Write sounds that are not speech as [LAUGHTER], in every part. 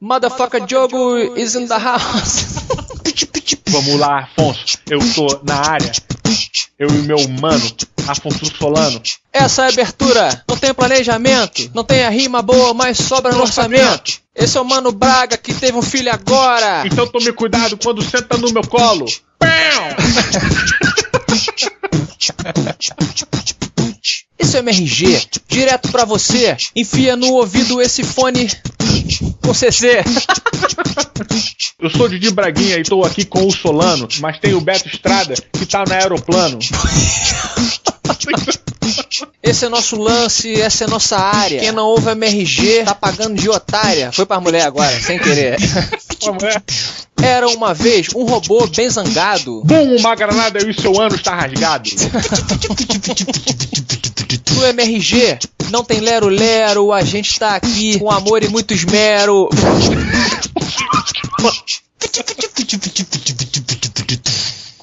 Motherfucker Diogo is in the house. [LAUGHS] Vamos lá, Afonso. Eu tô na área. Eu e meu mano, Afonso Solano. Essa é a abertura. Não tem planejamento. Não tem a rima boa, mas sobra no orçamento. Esse é o Mano Braga que teve um filho agora. Então tome cuidado quando senta no meu colo. Pão! [LAUGHS] Esse é o MRG, direto pra você. Enfia no ouvido esse fone com CC. Eu sou Didi Braguinha e tô aqui com o Solano, mas tem o Beto Estrada que tá no aeroplano. [LAUGHS] Esse é nosso lance, essa é nossa área. Quem não ouve MRG tá pagando de otária. Foi pra mulher agora, sem querer. [LAUGHS] Era uma vez um robô bem zangado. Bum, uma granada e o seu ano está rasgado. [LAUGHS] No MRG não tem lero-lero, a gente tá aqui com amor e muito esmero. [LAUGHS]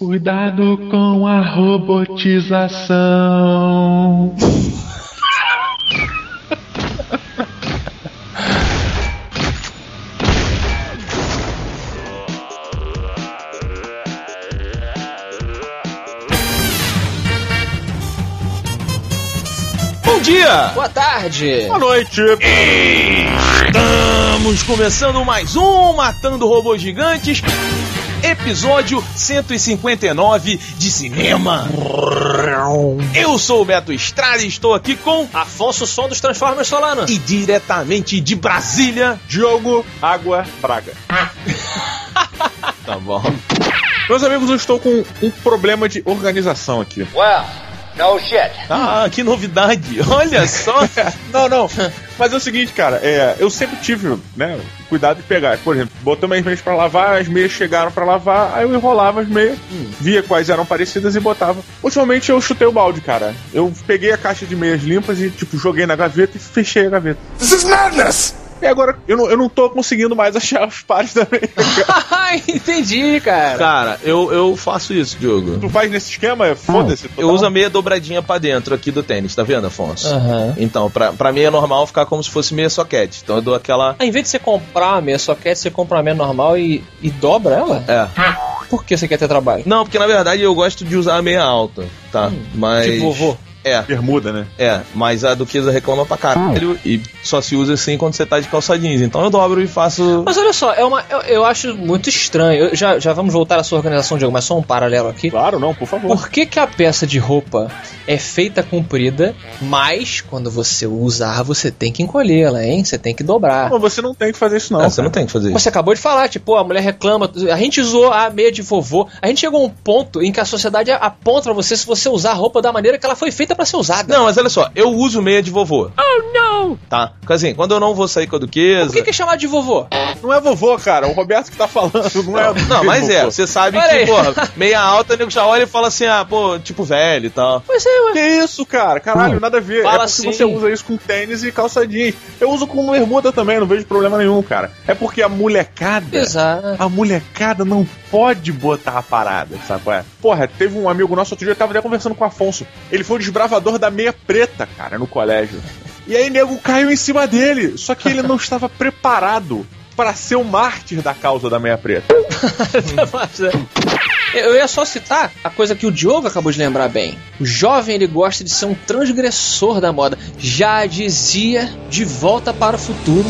Cuidado com a robotização. Dia! Boa tarde! Boa noite. Estamos começando mais um Matando Robôs Gigantes, episódio 159 de cinema. Eu sou o Beto Estrada e estou aqui com Afonso Som dos Transformers Solano. e diretamente de Brasília. Diogo Água Braga. [LAUGHS] Tá bom. Meus amigos, eu estou com um problema de organização aqui. Ah, que novidade! Olha só! [LAUGHS] Não, não. Mas é o seguinte, cara, é, eu sempre tive, né, cuidado de pegar. Por exemplo, botei minhas meias pra lavar, as meias chegaram pra lavar, aí eu enrolava as meias, via quais eram parecidas e botava. Ultimamente eu chutei o balde, cara. Eu peguei a caixa de meias limpas e, tipo, joguei na gaveta e fechei a gaveta. This is madness! E agora eu não, eu não tô conseguindo mais achar os pares da meia. [LAUGHS] cara. Entendi, cara. Cara, eu, eu faço isso, Diogo. tu faz nesse esquema? Foda-se. Eu uso a meia dobradinha pra dentro aqui do tênis, tá vendo, Afonso? Aham. Então, pra, pra meia normal ficar como se fosse meia soquete. Então eu dou aquela. Ah, em vez de você comprar uma meia soquete, você compra uma meia normal e, e dobra ela? É. Por que você quer ter trabalho? Não, porque na verdade eu gosto de usar a meia alta, tá? Mas. Tipo vovô. É, Bermuda, né? é, mas a duquesa reclama pra caralho e só se usa assim quando você tá de calça jeans. Então eu dobro e faço. Mas olha só, é uma, eu, eu acho muito estranho. Eu- já, já vamos voltar à sua organização, Diogo, mas só um paralelo aqui. Claro, não, por favor. Por que, que a peça de roupa é feita comprida, mas quando você usar, você tem que encolhê-la, hein? Você tem que dobrar. Não, você não tem que fazer isso, não. É, você não tem que fazer isso. Você acabou de falar, tipo, a mulher reclama, a gente usou a meia de vovô. A gente chegou a um ponto em que a sociedade aponta pra você se você usar a roupa da maneira que ela foi feita pra ser usada. Não, mas olha só, eu uso meia de vovô. Oh, não! Tá? Porque assim, quando eu não vou sair com a duquesa. Por que, que é chamado de vovô? Não é vovô, cara. O Roberto que tá falando, não é. Não, mas é, você sabe Olha que, aí. porra, meia alta, o nego já olha e fala assim, ah, pô, tipo velho e tal. Pois é, ué. Que isso, cara? Caralho, nada a ver. Fala é porque assim. você usa isso com tênis e calça jeans. Eu uso com bermuda também, não vejo problema nenhum, cara. É porque a molecada. Exato. A molecada não pode botar a parada, sabe qual é? Porra, teve um amigo nosso outro dia, eu tava até conversando com o Afonso. Ele foi o desbravador da meia preta, cara, no colégio. E aí, nego caiu em cima dele. Só que ele não estava preparado para ser o mártir da causa da meia preta. [LAUGHS] Eu ia só citar a coisa que o Diogo acabou de lembrar bem. O jovem ele gosta de ser um transgressor da moda. Já dizia de volta para o futuro.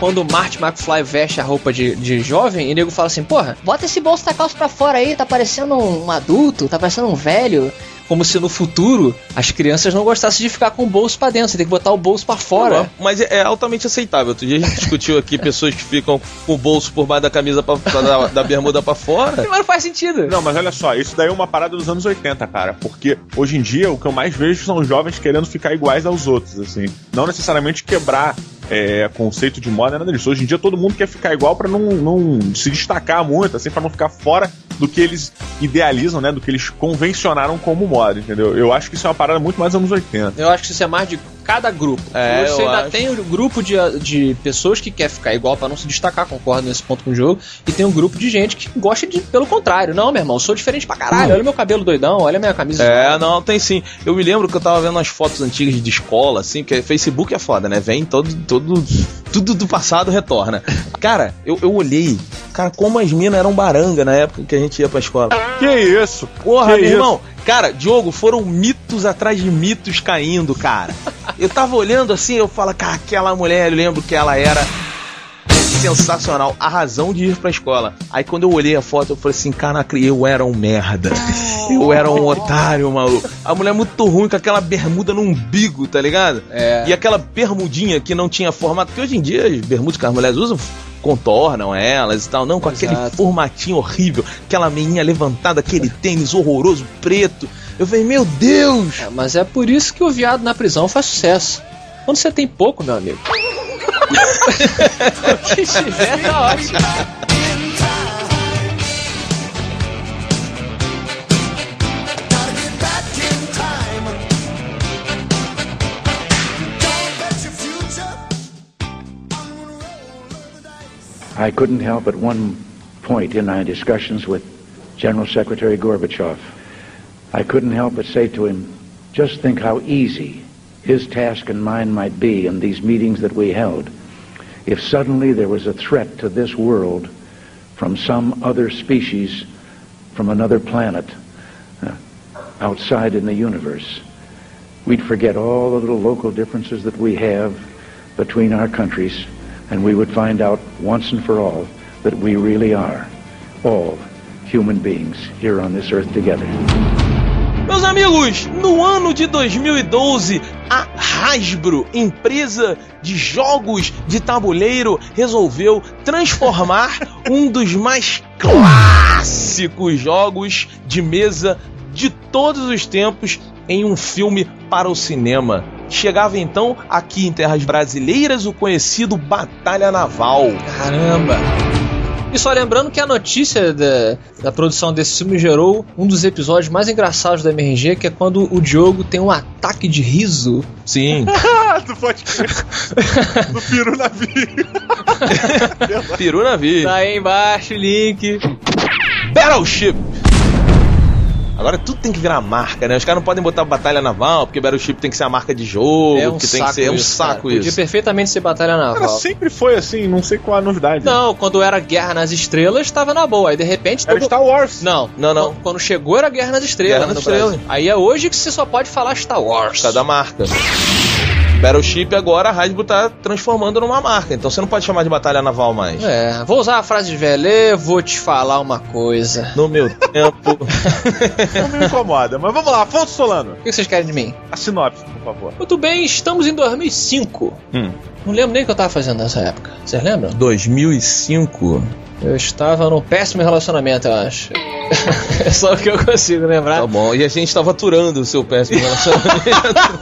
Quando o Marty McFly veste a roupa de, de jovem, e o nego fala assim: Porra, bota esse bolso da calça pra fora aí, tá parecendo um adulto, tá parecendo um velho. Como se no futuro as crianças não gostassem de ficar com o bolso pra dentro, você tem que botar o bolso pra fora. Mas é, é altamente aceitável. Outro dia a gente discutiu aqui pessoas que ficam com o bolso por baixo da camisa pra, pra- da, da bermuda pra fora. [LAUGHS] Mas não faz sentido. Não, mas olha só, isso daí é uma parada dos anos 80, cara. Porque hoje em dia o que eu mais vejo são jovens querendo ficar iguais aos outros, assim. Não necessariamente quebrar é, conceito de moda, nada disso. Hoje em dia todo mundo quer ficar igual pra não, não se destacar muito, assim, pra não ficar fora do que eles idealizam, né? Do que eles convencionaram como moda, entendeu? Eu acho que isso é uma parada muito mais anos 80. Eu acho que isso é mais de cada grupo. É, Você ainda acho. tem o grupo de, de pessoas que quer ficar igual pra não se destacar, concordo nesse ponto com o jogo, e tem um grupo de gente que gosta de, pelo contrário. Não, meu irmão, eu sou diferente pra caralho. Olha meu cabelo doidão, olha minha camisa. É, não, tem sim. Eu me lembro que eu tava vendo umas fotos antigas de escola, assim, porque Facebook é foda, né? Vem todo, todo, tudo do passado retorna. Cara, eu, eu olhei, cara, como as minas eram baranga na época que a gente ia pra escola. Que isso? Porra, Que meu isso? irmão. Cara, Diogo, foram mitos atrás de mitos caindo, cara. Eu tava olhando assim, eu falo, cara, aquela mulher, eu lembro que ela era sensacional, a razão de ir pra escola. Aí quando eu olhei a foto, eu falei assim, caraca, eu era um merda. Eu era um otário, maluco. A mulher muito ruim com aquela bermuda no umbigo, tá ligado? É. E aquela bermudinha que não tinha formato, porque hoje em dia as bermudas que as mulheres usam contornam elas e tal, não com aquele Exato. formatinho horrível, aquela meinha levantada, aquele tênis horroroso, preto. Eu falei, meu Deus! É, mas é por isso que o viado na prisão faz sucesso. Quando você tem pouco, meu amigo. I couldn't help at one point in my discussions with General Secretary Gorbachev, I couldn't help but say to him, just think how easy his task and mine might be in these meetings that we held if suddenly there was a threat to this world from some other species from another planet uh, outside in the universe. We'd forget all the little local differences that we have between our countries, and we would find out once and for all that we really are all human beings here on this earth together. Meus amigos, no ano de 2012, a Hasbro, empresa de jogos de tabuleiro, resolveu transformar [LAUGHS] um dos mais clássicos jogos de mesa de todos os tempos em um filme para o cinema. Chegava então aqui em terras brasileiras o conhecido Batalha Naval. Caramba! E só lembrando que a notícia da, da produção desse filme gerou um dos episódios mais engraçados da MRG, que é quando o Diogo tem um ataque de riso. Sim, [LAUGHS] Ah, tu pode. Do [LAUGHS] peru navio. [LAUGHS] peru na vida. Tá aí embaixo o link. Battleship. Agora tudo tem que virar marca, né? Os caras não podem botar batalha naval, porque Battleship tem que ser a marca de jogo, É um que tem que ser é um isso, cara. saco Podia isso. perfeitamente ser batalha Cara, naval. sempre foi assim, não sei qual a novidade. Não, quando era Guerra nas Estrelas, tava na boa. Aí de repente. Era todo- Star Wars. Não, Não, não. Quando, quando chegou era Guerra nas Estrelas. Guerra nas. Estrelas. Aí é hoje que você só pode falar Star Wars. Causa da marca. Battleship agora a Hasbro tá transformando numa marca, então você não pode chamar de batalha naval mais. É, vou usar a frase de Velê, vou te falar uma coisa. No meu tempo. Não me incomoda. Mas vamos lá, Afonso Solano. O que vocês querem de mim? A sinopse, por favor. Muito bem, estamos em 2005. Hum. Não lembro nem o que eu tava fazendo nessa época. Vocês lembram? 2005. Eu estava num péssimo relacionamento, eu acho. [LAUGHS] é só o que eu consigo lembrar. Tá bom. E a gente tava aturando o seu péssimo [LAUGHS] relacionamento.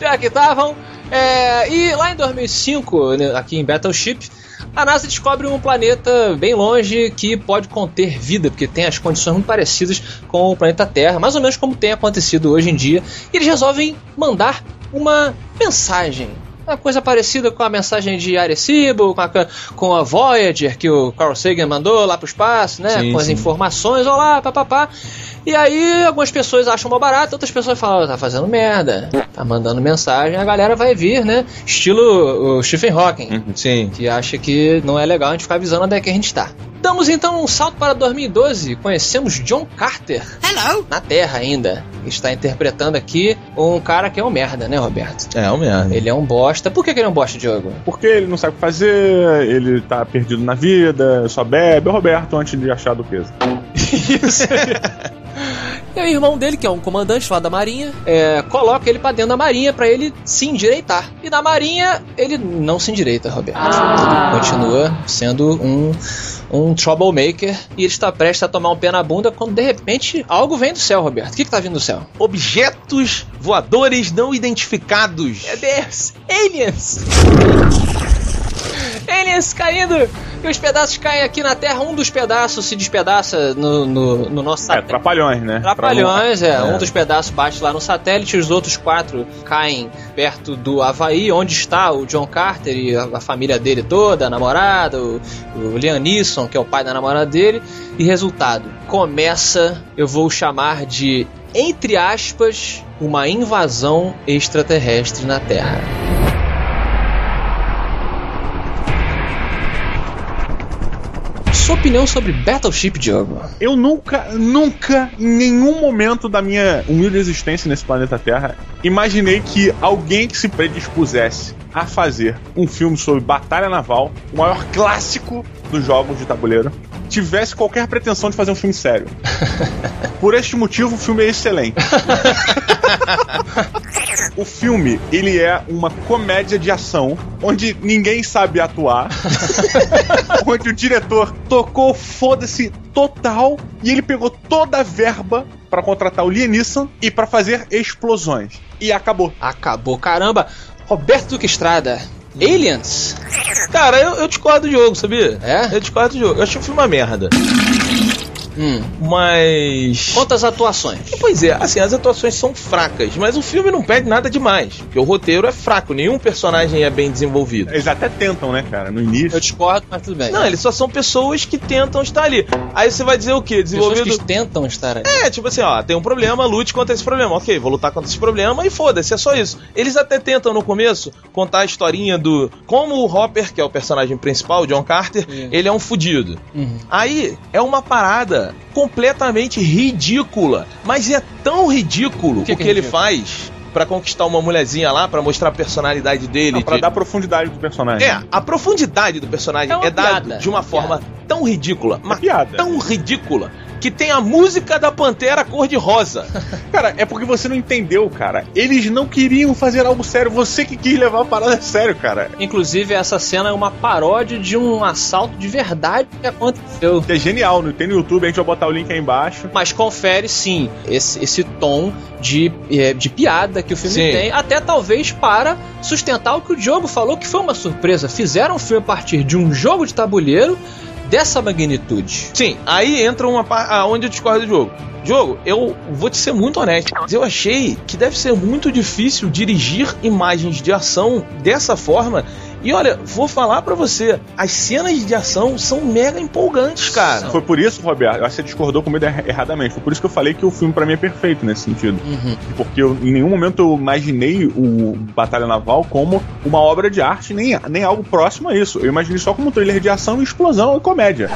Já que estavam. É, e lá em 2005, né, aqui em Battleship, a NASA descobre um planeta bem longe que pode conter vida, porque tem as condições muito parecidas com o planeta Terra, mais ou menos como tem acontecido hoje em dia. E eles resolvem mandar uma mensagem. Uma coisa parecida com a mensagem de Arecibo, com a, com a Voyager que o Carl Sagan mandou lá pro espaço, né? Sim, com as sim. informações, olá, papapá. E aí algumas pessoas acham mal barato, outras pessoas falam, tá fazendo merda, tá mandando mensagem, a galera vai vir, né? Estilo o Stephen Hawking, Sim. que acha que não é legal a gente ficar avisando onde é que a gente tá. Damos então um salto para 2012, conhecemos John Carter. Hello! Na Terra ainda. Está interpretando aqui um cara que é um merda, né, Roberto? É, o mesmo. Ele é um bosta. Por que, que ele é um bosta, Diogo? Porque ele não sabe o que fazer, ele tá perdido na vida, só bebe. É o Roberto antes de achar do peso. [LAUGHS] [LAUGHS] Isso. E o irmão dele, que é um comandante lá da Marinha, é, coloca ele pra dentro da Marinha pra ele se endireitar. E na Marinha ele não se endireita, Roberto. Continua sendo um, um troublemaker e ele está prestes a tomar um pé na bunda quando de repente algo vem do céu, Roberto. O que, que tá vindo do céu? Objetos voadores não identificados. Meu Deus! Aliens! Aliens caindo E os pedaços caem aqui na Terra, um dos pedaços se despedaça no, no, no nosso É, satélite. trapalhões, né? Trapalhões, é. É. Um dos pedaços bate lá no satélite, os outros quatro caem perto do Havaí, onde está o John Carter e a, a família dele toda, a namorada, o, o Liam Neeson, que é o pai da namorada dele. E resultado, começa, eu vou chamar de, entre aspas, uma invasão extraterrestre na Terra. Sua opinião sobre Battleship, Diogo? Eu nunca, nunca, em nenhum momento da minha humilde existência nesse planeta Terra, imaginei que alguém que se predispusesse a fazer um filme sobre batalha naval, o maior clássico dos jogos de tabuleiro, tivesse qualquer pretensão de fazer um filme sério. [LAUGHS] Por este motivo, o filme é excelente. [LAUGHS] O filme, ele é uma comédia de ação, onde ninguém sabe atuar, [LAUGHS] onde o diretor tocou foda-se total e ele pegou toda a verba pra contratar o Liam Neeson e pra fazer explosões. E acabou. Acabou, caramba! Roberto Duque Estrada, Aliens? Cara, eu, eu discordo do jogo, sabia? É? Eu discordo do jogo. Eu achei o filme uma merda. Hum. Mas. Quantas atuações? Pois é, assim, as atuações são fracas, mas o filme não pede nada demais. Porque o roteiro é fraco, nenhum personagem é bem desenvolvido. Eles até tentam, né, cara, no início. Eu discordo, mas tudo bem. Não, eles só são pessoas que tentam estar ali. Aí você vai dizer o quê? Pessoas Desenvolvido. que tentam estar ali. É, tipo assim, ó, tem um problema, lute contra esse problema. Ok, vou lutar contra esse problema e foda-se, é só isso. Eles até tentam no começo contar a historinha do. Como o Hopper, que é o personagem principal, o John Carter, Isso. ele é um fudido. Uhum. Aí é uma parada completamente ridícula. Mas é tão ridículo O que o que que, é ele ridículo? faz pra conquistar uma mulherzinha lá, pra mostrar a personalidade dele. Não, pra de- dar profundidade do personagem. É, a profundidade do personagem É é, dada piada, de uma é uma forma tão ridícula, mas piada. tão ridícula, que tem a música da Pantera cor-de-rosa. [LAUGHS] Cara, é porque você não entendeu, cara. Eles não queriam fazer algo sério. Você que quis levar a parada a sério, cara. Inclusive, essa cena é uma paródia de um assalto de verdade que aconteceu. É genial, não tem no YouTube, a gente vai botar o link aí embaixo. Mas confere sim esse, esse tom de, eh, de piada que o filme Sim. tem, até talvez para sustentar o que o Diogo falou que foi uma surpresa. Fizeram um filme a partir de um jogo de tabuleiro dessa magnitude. Sim, aí entra uma parte aonde eu discordo do jogo. Jogo, eu vou te ser muito honesto. Eu achei que deve ser muito difícil dirigir imagens de ação dessa forma. E olha, vou falar pra você, as cenas de ação são mega empolgantes, cara. Foi por isso, Roberto, eu acho que você discordou comigo er- erradamente. Foi por isso que eu falei que o filme pra mim é perfeito nesse sentido. Uhum. Porque eu, em nenhum momento eu imaginei o Batalha Naval como uma obra de arte, nem, nem algo próximo a isso. Eu imaginei só como um trailer de ação, explosão e comédia.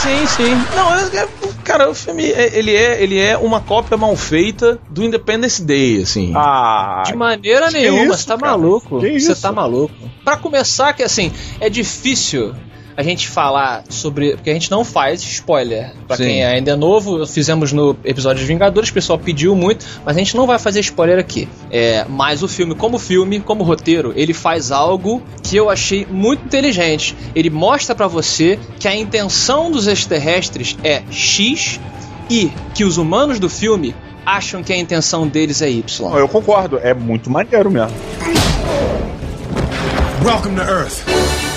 Sim, sim. Não, é- é- cara, o filme é- ele é, ele é uma cópia mal feita do Independence Day, assim. Ah, De maneira nenhuma, isso, você tá cara? maluco. Que Você isso? tá maluco. Pra começar, que assim, é difícil a gente falar sobre. Porque a gente não faz spoiler. Pra Sim. quem ainda é novo, fizemos no episódio dos Vingadores, o pessoal pediu muito, mas a gente não vai fazer spoiler aqui. É, mas o filme, como filme, como roteiro, ele faz algo que eu achei muito inteligente. Ele mostra pra você que a intenção dos extraterrestres é X e que os humanos do filme acham que a intenção deles é Y. eu concordo, é muito maneiro mesmo. Welcome to Earth.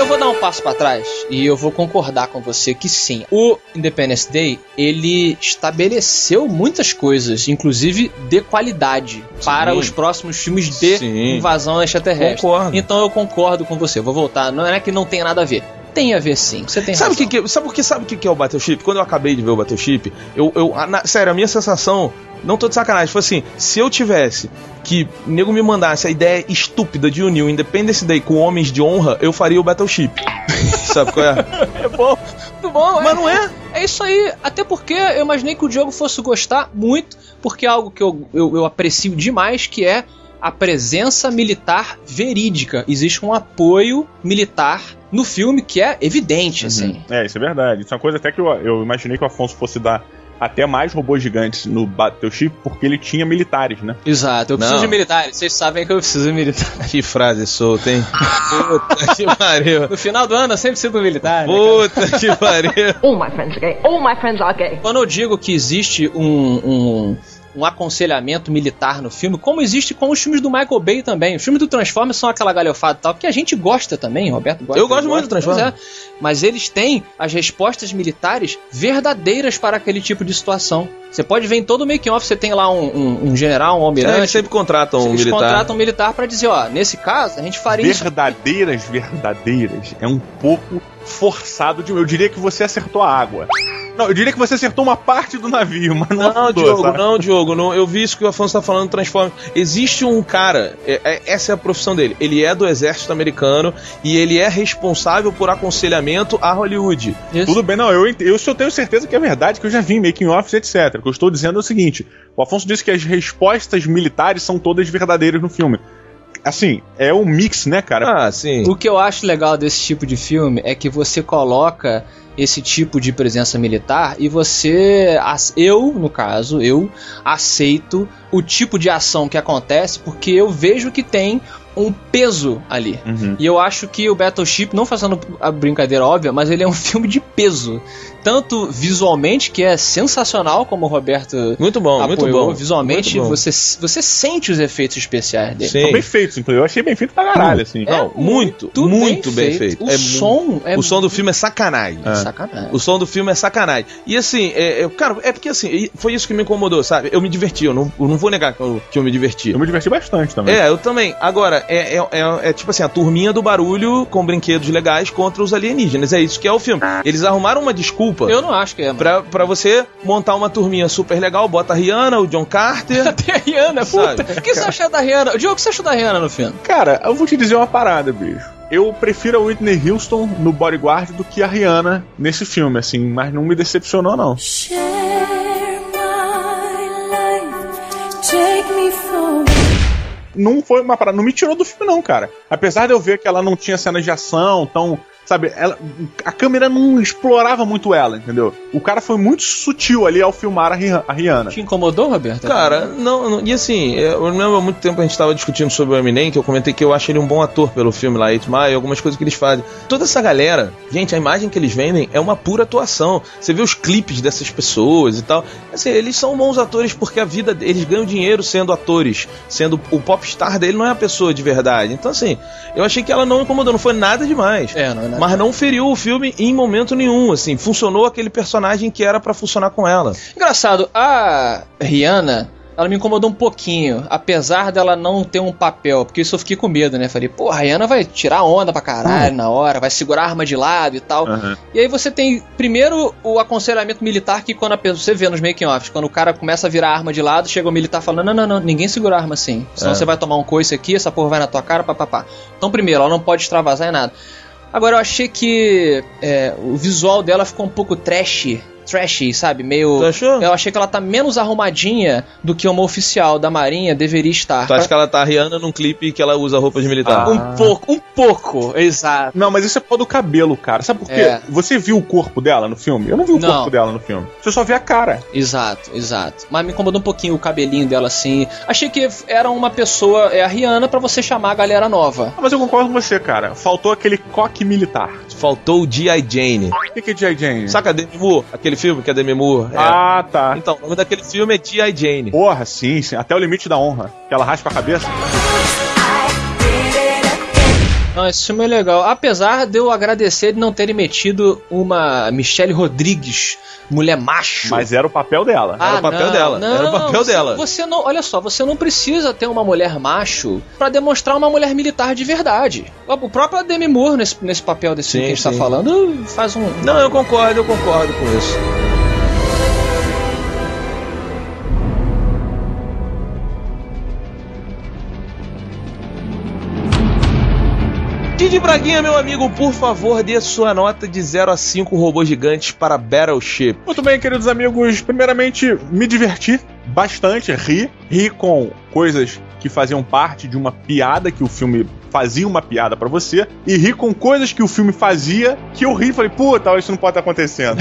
Eu vou dar um passo pra trás e eu vou concordar com você que sim. O Independence Day, ele estabeleceu muitas coisas, inclusive de qualidade, para os próximos filmes de Sim. invasão extraterrestre. Concordo. Então eu concordo com você. Vou voltar. Não é que não tenha nada a ver. Tem a ver sim. Você tem Sabe o razão. que, que sabe porque sabe o que, que é o Battleship? Quando eu acabei de ver o Battleship, eu, eu na- sério, a minha sensação, não tô de sacanagem, foi assim, se eu tivesse que o nego me mandasse a ideia estúpida de unir o Independence Day com Homens de Honra, eu faria o Battleship. [LAUGHS] sabe qual é? É bom. Muito bom, Mas não é? É isso aí, até porque eu imaginei que o Diogo fosse gostar muito, porque é algo que eu, eu, eu aprecio demais, que é a presença militar verídica. Existe um apoio militar no filme que é evidente, assim. É, isso é verdade. Isso é uma coisa até que eu, eu imaginei que o Afonso fosse dar até mais robôs gigantes no Battleship, porque ele tinha militares, né? Exato, eu preciso Não. de militares, vocês sabem que eu preciso de militares. Que frase solta, hein? [LAUGHS] Puta que pariu. No final do ano eu sempre preciso de militar. né? Puta que pariu. All my friends are gay. All my friends are gay. Quando eu digo que existe um, um, um aconselhamento militar no filme, como existe com os filmes do Michael Bay também. Os filmes do Transformers são aquela galhofada e tal, que a gente gosta também, Roberto gosta. Eu gosto muito do Transformers. É. Mas eles têm as respostas militares verdadeiras para aquele tipo de situação. Você pode ver em todo o making-off, você tem lá um, um- um general, um É, almirante. eles sempre contratam um eles militar. contratam um militar pra dizer, ó, nesse caso, a gente faria isso. Verdadeiras, verdadeiras. É um pouco forçado de. Eu diria que você acertou a água. Não, eu diria que você acertou uma parte do navio, mas não, Não, afundou, Diogo, sabe? não, Diogo, não, eu vi isso que o Afonso tá falando do Transformers. Existe um cara, é- é- essa é a profissão dele. Ele é do exército americano e ele é responsável por aconselhamento a Hollywood. Isso. Tudo bem, não, eu, eu só tenho certeza que é verdade, que eu já vi em making offs, etc. O que eu estou dizendo é o seguinte: o Afonso disse que as respostas militares são todas verdadeiras no filme. Assim, é um mix, né, cara? Ah, sim. O que eu acho legal desse tipo de filme é que você coloca esse tipo de presença militar e você, as- eu no caso, eu aceito o tipo de ação que acontece porque eu vejo que tem um peso ali. Uhum. E eu acho que o Battleship, não fazendo a brincadeira óbvia, mas ele é um [LAUGHS] filme de peso. Tanto visualmente, que é sensacional, como o Roberto Muito bom, muito apoiou. bom. Visualmente, Muito bom. você, você sente os efeitos especiais dele. Sim. São bem feitos, inclusive. Eu achei bem feito pra caralho, assim. Não, É muito, muito bem feito. O É som é O som do filme é sacanagem. É. sacanagem. O som do filme é sacanagem. E assim, é, é- cara, é porque assim, foi isso que me incomodou, sabe? Eu me diverti, eu não, eu não vou negar que eu, que eu me diverti. Eu me diverti bastante também. É, eu também. Agora, é, é, é- é tipo assim, a turminha do barulho com brinquedos legais contra os alienígenas. É isso que é o filme. Eles arrumaram uma desculpa Eu não acho que é, mano. pra, pra você montar uma turminha super legal, bota a Rihanna, o John Carter. [LAUGHS] Até a Rihanna, Sabe? puta. O que você achou da Rihanna? Diogo, o que você achou da Rihanna no filme? Cara, eu vou te dizer uma parada, bicho. Eu prefiro a Whitney Houston no Bodyguard do que a Rihanna nesse filme, assim, mas não me decepcionou, não. Share my life, take me for Não foi uma parada, não me tirou do filme, não, cara. Apesar de eu ver que ela não tinha cenas de ação tão. Sabe, ela, a câmera não explorava muito ela, entendeu? O cara foi muito sutil ali ao filmar a, Rihan- a Rihanna. Te incomodou, Roberto? Cara, não, não- E assim, eu lembro há muito tempo a gente estava discutindo sobre o Eminem, que eu comentei que eu acho ele um bom ator pelo filme lá, 8 Mile, algumas coisas que eles fazem. Toda essa galera, gente, a imagem que eles vendem é uma pura atuação. Você vê os clipes dessas pessoas e tal. Assim, eles são bons atores porque a vida eles ganham dinheiro sendo atores, sendo o popstar dele não é a pessoa de verdade. Então, assim, eu achei que ela não incomodou, não foi nada demais. É, não é nada. Mas não feriu o filme em momento nenhum, assim, funcionou aquele personagem que era pra funcionar com ela. Engraçado, a Rihanna, ela me incomodou um pouquinho, apesar dela não ter um papel, porque isso eu fiquei com medo, né? Falei, pô, a Rihanna vai tirar onda pra caralho na hora, vai segurar a arma de lado e tal. Aham. E aí você tem, primeiro, o aconselhamento militar que quando a pessoa, você vê nos making-offs, quando o cara começa a virar a arma de lado, chega o militar falando, não, não, não, ninguém segura a arma assim. Senão É. você vai tomar um coice aqui, essa porra vai na tua cara, papapá. Então, primeiro, ela não pode extravasar em nada. Agora, eu achei que é, o visual dela ficou um pouco trash, trashy, sabe? Meio... Tu achou? Eu achei que ela tá menos arrumadinha do que uma oficial da Marinha deveria estar. Tu acha que ela tá Rihanna num clipe que ela usa roupa de militar? Ah. Um pouco, um pouco, exato. Não, mas isso é por causa do cabelo, cara. Sabe por quê? É. Você viu o corpo dela no filme? Eu não vi o Não. corpo dela no filme. Você só vê a cara. Exato, exato. Mas me incomodou um pouquinho o cabelinho dela assim. Achei que era uma pessoa, é a Rihanna, pra você chamar a galera nova. Ah, mas eu concordo com você, cara. Faltou aquele coque militar. Faltou o G.I. Jane. O que, que é J. Jane? Saca a Demi Moore? Aquele filme que a Demi Moore é. Ah, tá. Então, o nome daquele filme é G.I. Jane. Porra, sim, sim. Até o limite da honra. Que ela raspa a cabeça. Não, esse filme é legal. Apesar de eu agradecer de não terem metido uma Michelle Rodrigues, mulher macho. Mas era o papel dela. era o papel dela, era o papel você- dela. Você não, olha só, você não precisa ter uma mulher macho pra demonstrar uma mulher militar de verdade. O próprio Demi Moore nesse, nesse papel desse filme Sim, que a gente tá sim. falando faz um. Não, eu concordo, eu concordo com isso. Braguinha, meu amigo, por favor, dê sua nota de 0 a 5 robôs gigantes para Battleship. Muito bem, queridos amigos. Primeiramente, me diverti bastante, ri. Ri com coisas que faziam parte de uma piada que o filme fazia uma piada pra você. E ri com coisas que o filme fazia que eu ri e falei, puta, isso não pode estar acontecendo.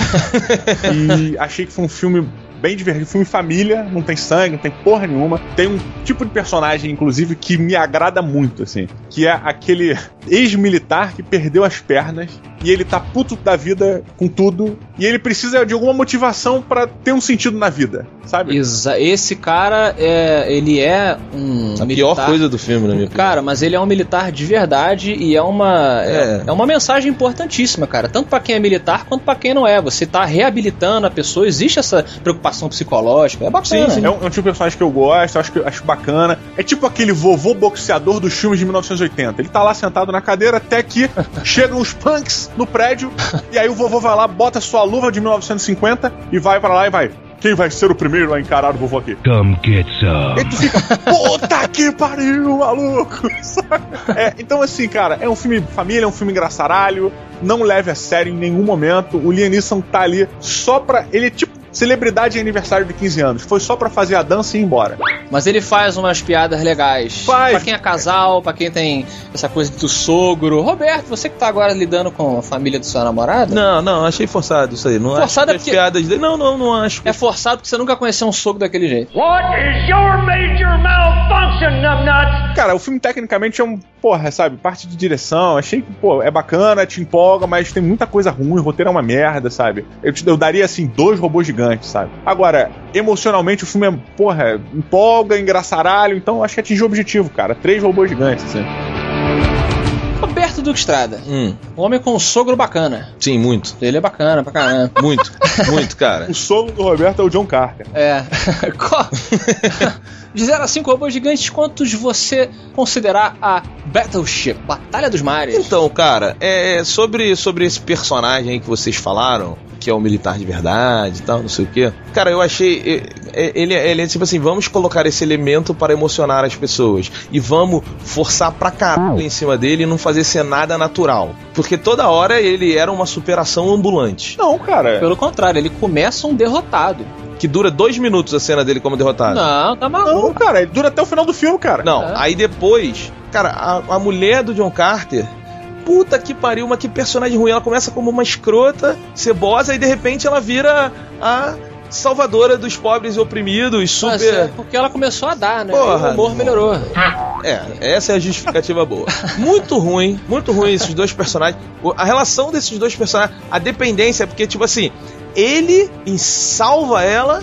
[LAUGHS] e achei que foi um filme bem divertido. Filme família, não tem sangue, não tem porra nenhuma. Tem um tipo de personagem, inclusive, que me agrada muito, assim. que é aquele ex-militar que perdeu as pernas e ele tá puto da vida com tudo e ele precisa de alguma motivação pra ter um sentido na vida, sabe? Exa esse cara, é, ele é um A militar... pior coisa do filme, na minha opinião. Cara, mas ele é um militar de verdade e é uma é, É. é uma mensagem importantíssima, cara. Tanto pra quem é militar quanto pra quem não é. Você tá reabilitando a pessoa, existe essa preocupação psicológica. É bacana. É um, é um tipo de personagem que eu gosto, acho, que, acho bacana. É tipo aquele vovô boxeador dos filmes de 1980. Ele tá lá sentado na cadeira até que [LAUGHS] chegam os punks no prédio e aí o vovô vai lá, bota sua luva de 1950 e vai pra lá e vai. Quem vai ser o primeiro a encarar o vovô aqui? Come get some. E tu fica, puta que pariu, maluco! [LAUGHS] É, então, assim, cara, é um filme de família, é um filme engraçaralho, não leve a sério em nenhum momento. O Liam Neeson tá ali só pra. Ele é tipo celebridade de aniversário de 15 anos. Foi só pra fazer a dança e ir embora. Mas ele faz umas piadas legais. Faz. Pra quem é casal, pra quem tem essa coisa do sogro. Roberto, você que tá agora lidando com a família do seu namorado. Não, não, achei forçado isso aí. Não Forçado acho é que as porque- piadas dele. Não, não, não acho. É forçado porque você nunca conheceu um sogro daquele jeito. What is your major malfunction, numbnuts? Cara, o filme tecnicamente é um. Porra, sabe? Parte de direção. Achei que, pô, é bacana, te empolga, mas tem muita coisa ruim. O roteiro é uma merda, sabe? Eu, te- eu daria, assim, dois robôs gigantes, sabe? Agora, emocionalmente, o filme é, porra, empolga, engraçaralho. Então, acho que atingiu o objetivo, cara. Três robôs gigantes, assim. Roberto Duque Estrada. Hum, Um homem com um sogro bacana. sim, muito. Ele é bacana pra caramba. [LAUGHS] Muito, muito, cara. O sogro do Roberto é o John Carter. É. [LAUGHS] Qual- [LAUGHS] De 0 a 5 robôs gigantes, quantos você considerar a Battleship, Batalha dos Mares? Então, cara, é sobre, sobre esse personagem aí que vocês falaram, que é o militar de verdade e tal, não sei o quê. Cara, eu achei. é, é, Ele, ele é tipo assim: vamos colocar esse elemento para emocionar as pessoas. E vamos forçar pra caralho em cima dele e não fazer ser nada natural. Porque toda hora ele era uma superação ambulante. Não, cara. Pelo contrário, ele começa um derrotado. Que dura dois minutos a cena dele como derrotado. Não, tá maluco. Não, cara. Ele dura até o final do filme, cara. Não, É. aí depois, cara, a, a mulher do John Carter. Puta que pariu, mas que personagem ruim. Ela começa como uma escrota, cebosa, e de repente ela vira a salvadora dos pobres e oprimidos, Mas super. é porque ela começou a dar, né? Porra, Aí o humor não. melhorou. É, essa é a justificativa boa. Muito ruim, muito ruim esses dois personagens. A relação desses dois personagens, a dependência, porque, tipo assim, ele em salva ela,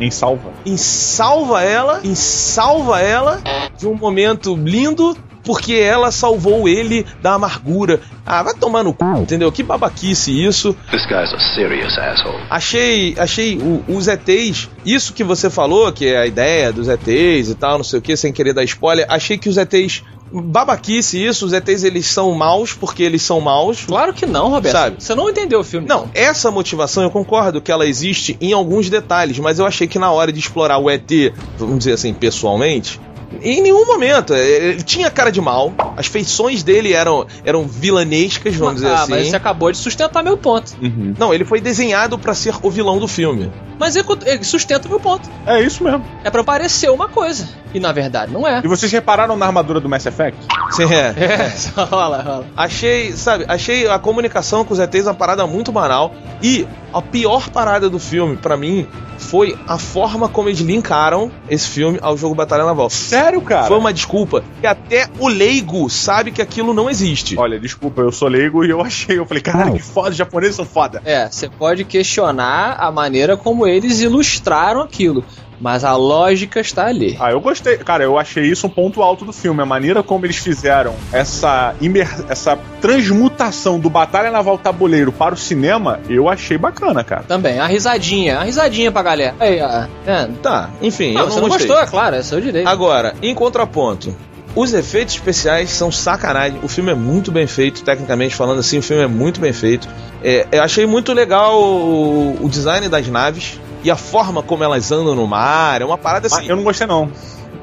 Em salva. em salva ela, em salva ela de um momento lindo. Porque ela salvou ele da amargura. Ah, vai tomar no cu, entendeu? Que babaquice isso. This guy's a serious asshole. Achei, achei o- os ETs, isso que você falou, que é a ideia dos ETs e tal, não sei o que, sem querer dar spoiler, achei que os ETs, babaquice isso, os ETs eles são maus porque eles são maus. Claro que não, Roberto. Sabe? Você não entendeu o filme. Não, essa motivação eu concordo que ela existe em alguns detalhes, mas eu achei que na hora de explorar o ET, vamos dizer assim, pessoalmente, em nenhum momento. é, Ele tinha cara de mal, as feições dele eram, eram vilanescas, vamos dizer ah, assim. mas você acabou de sustentar meu ponto. Não, ele foi desenhado pra ser o vilão do filme. Mas ele ele sustenta meu ponto. É isso mesmo. É pra parecer uma coisa. E na verdade não é. E vocês repararam na armadura do Mass Effect? Sim, é. [LAUGHS] É, só rola, rola. Achei, sabe, achei a comunicação com os ETs uma parada muito banal. E a pior parada do filme, pra mim, foi a forma como eles linkaram esse filme ao jogo Batalha Naval. Sério, cara? Foi uma desculpa que até o leigo sabe que aquilo não existe. Olha, desculpa, eu sou leigo e eu achei. Eu falei, caralho, que foda, os japoneses são foda. É, você pode questionar a maneira como eles ilustraram aquilo. Mas a lógica está ali. Ah, eu gostei. Cara, eu achei isso um ponto alto do filme. A maneira como eles fizeram essa, imer... essa transmutação do Batalha Naval Tabuleiro para o cinema, eu achei bacana, cara. Também, a risadinha, a risadinha pra galera. Aí, ó. É. Tá, enfim, Não, eu você não gostei. gostou, é claro, é seu direito. Agora, em contraponto, os efeitos especiais são sacanagem. O filme é muito bem feito, tecnicamente falando assim, o filme é muito bem feito. É, eu achei muito legal o, o design das naves e a forma como elas andam no mar. É uma parada Mas assim. eu não gostei, não.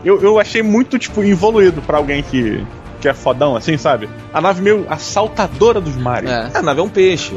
Eu, eu achei muito, tipo, evoluído pra alguém que, que é fodão, assim, sabe? A nave meio assaltadora dos mares. É. A nave é um peixe.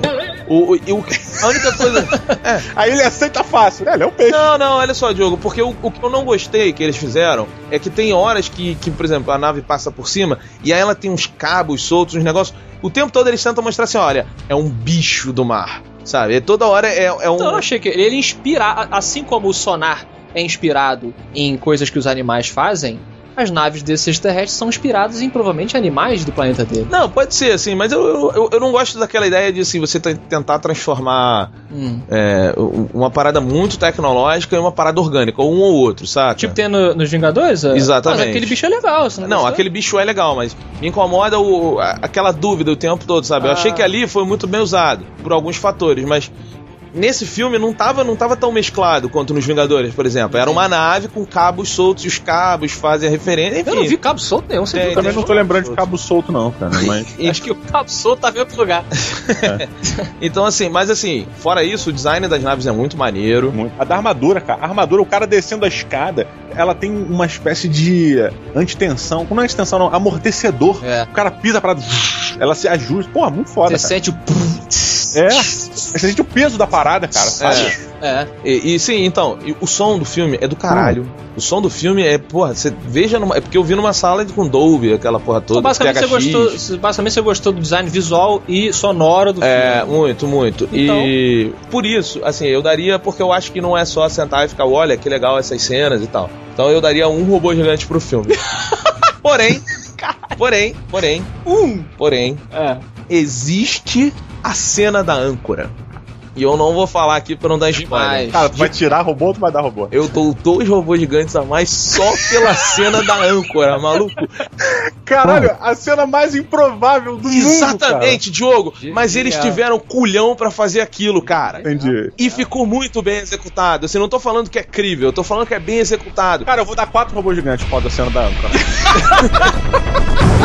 O, o- o- [LAUGHS] a única coisa. É, Aí ele aceita fácil, né? Ele é um peixe. Não, não, olha só, Diogo, porque o, o que eu não gostei que eles fizeram é que tem horas que, que, por exemplo, a nave passa por cima e aí ela tem uns cabos soltos, uns negócios. O tempo todo eles tentam mostrar assim: olha, é um bicho do mar, sabe? E toda hora é, é um. Então eu achei que ele inspira, assim como o sonar é inspirado em coisas que os animais fazem, as naves desses extraterrestres são inspiradas em provavelmente animais do planeta dele. Não, pode ser, assim, mas eu, eu, eu- eu não gosto daquela ideia de assim, você te- tentar transformar Hum. é, um- uma parada muito tecnológica em uma parada orgânica, ou um ou outro, sabe? Tipo tem no- nos Vingadores? é? Exatamente. Mas aquele bicho é legal, você não Não, gostou? aquele bicho é legal, mas me incomoda o, aquela dúvida o tempo todo, sabe? Eu Ah. achei que ali foi muito bem usado, por alguns fatores, mas nesse filme não tava, não tava tão mesclado quanto nos Vingadores, por exemplo. Era uma nave com cabos soltos e os cabos fazem a referência. Enfim, Eu não vi cabo solto nenhum, você Tem, viu? Também não tô lembrando de cabo solto, não, cara. [LAUGHS] Mas. Acho que o cabo solto tá em outro lugar. [LAUGHS] Então, assim, mas assim, fora isso, o design das naves é muito maneiro. Muito. A da armadura, cara. A armadura, o cara descendo a escada, ela tem uma espécie de antitensão. Não é antitensão, não. Amortecedor. É. O cara pisa pra. Ela se ajusta. Porra, muito foda, Você cara. sente o. É. Você sente o peso da parada, cara, sabe? É. E, e sim, então, e o som do filme é do caralho. O som do filme é, porra, você veja numa. É porque eu vi numa sala de- com Dolby, aquela porra toda. Então, basicamente, você gostou, basicamente você gostou do design visual e sonoro do É, filme. muito, muito. E por isso, assim, eu daria porque eu acho que não é só sentar e ficar, olha, que legal essas cenas e tal. Então eu daria um robô gigante pro filme. [LAUGHS] porém, porém, porém, um, porém, É. existe a cena da âncora. E eu não vou falar aqui pra não dar spoiler. Demais. Cara, tu vai tirar robô ou tu vai dar robô? Eu dou dois robôs gigantes a mais só pela cena da âncora, maluco. Caralho, a cena mais improvável do mundo. Exatamente, Diogo. Mas eles tiveram culhão pra fazer aquilo, cara. Entendi. E ficou muito bem executado. Assim, não tô falando que é crível, eu tô falando que é bem executado. Cara, eu vou dar quatro robôs gigantes por causa da cena da âncora. [LAUGHS]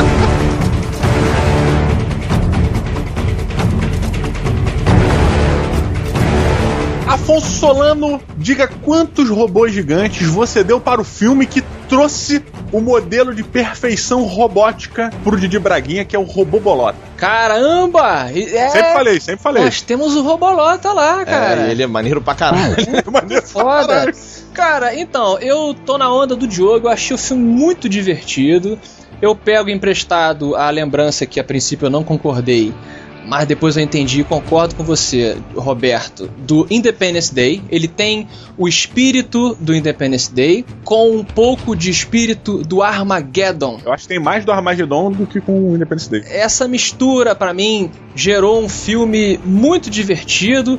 Afonso Solano, diga quantos robôs gigantes você deu para o filme que trouxe o modelo de perfeição robótica pro Didi Braguinha, que é o robô bolota. Caramba! É, Sempre falei, sempre falei. Nós temos o Robolota lá, cara. É, ele é maneiro pra caralho. [LAUGHS] Maneiro pra Foda. caralho. Cara, então, eu tô na onda do Diogo, eu achei o filme muito divertido. Eu pego emprestado a lembrança que a princípio eu não concordei, mas depois eu entendi e concordo com você, Roberto, do Independence Day. Ele tem o espírito do Independence Day com um pouco de espírito do Armageddon. Eu acho que tem mais do Armagedon do que com o Independence Day. Essa mistura, pra mim, gerou um filme muito divertido.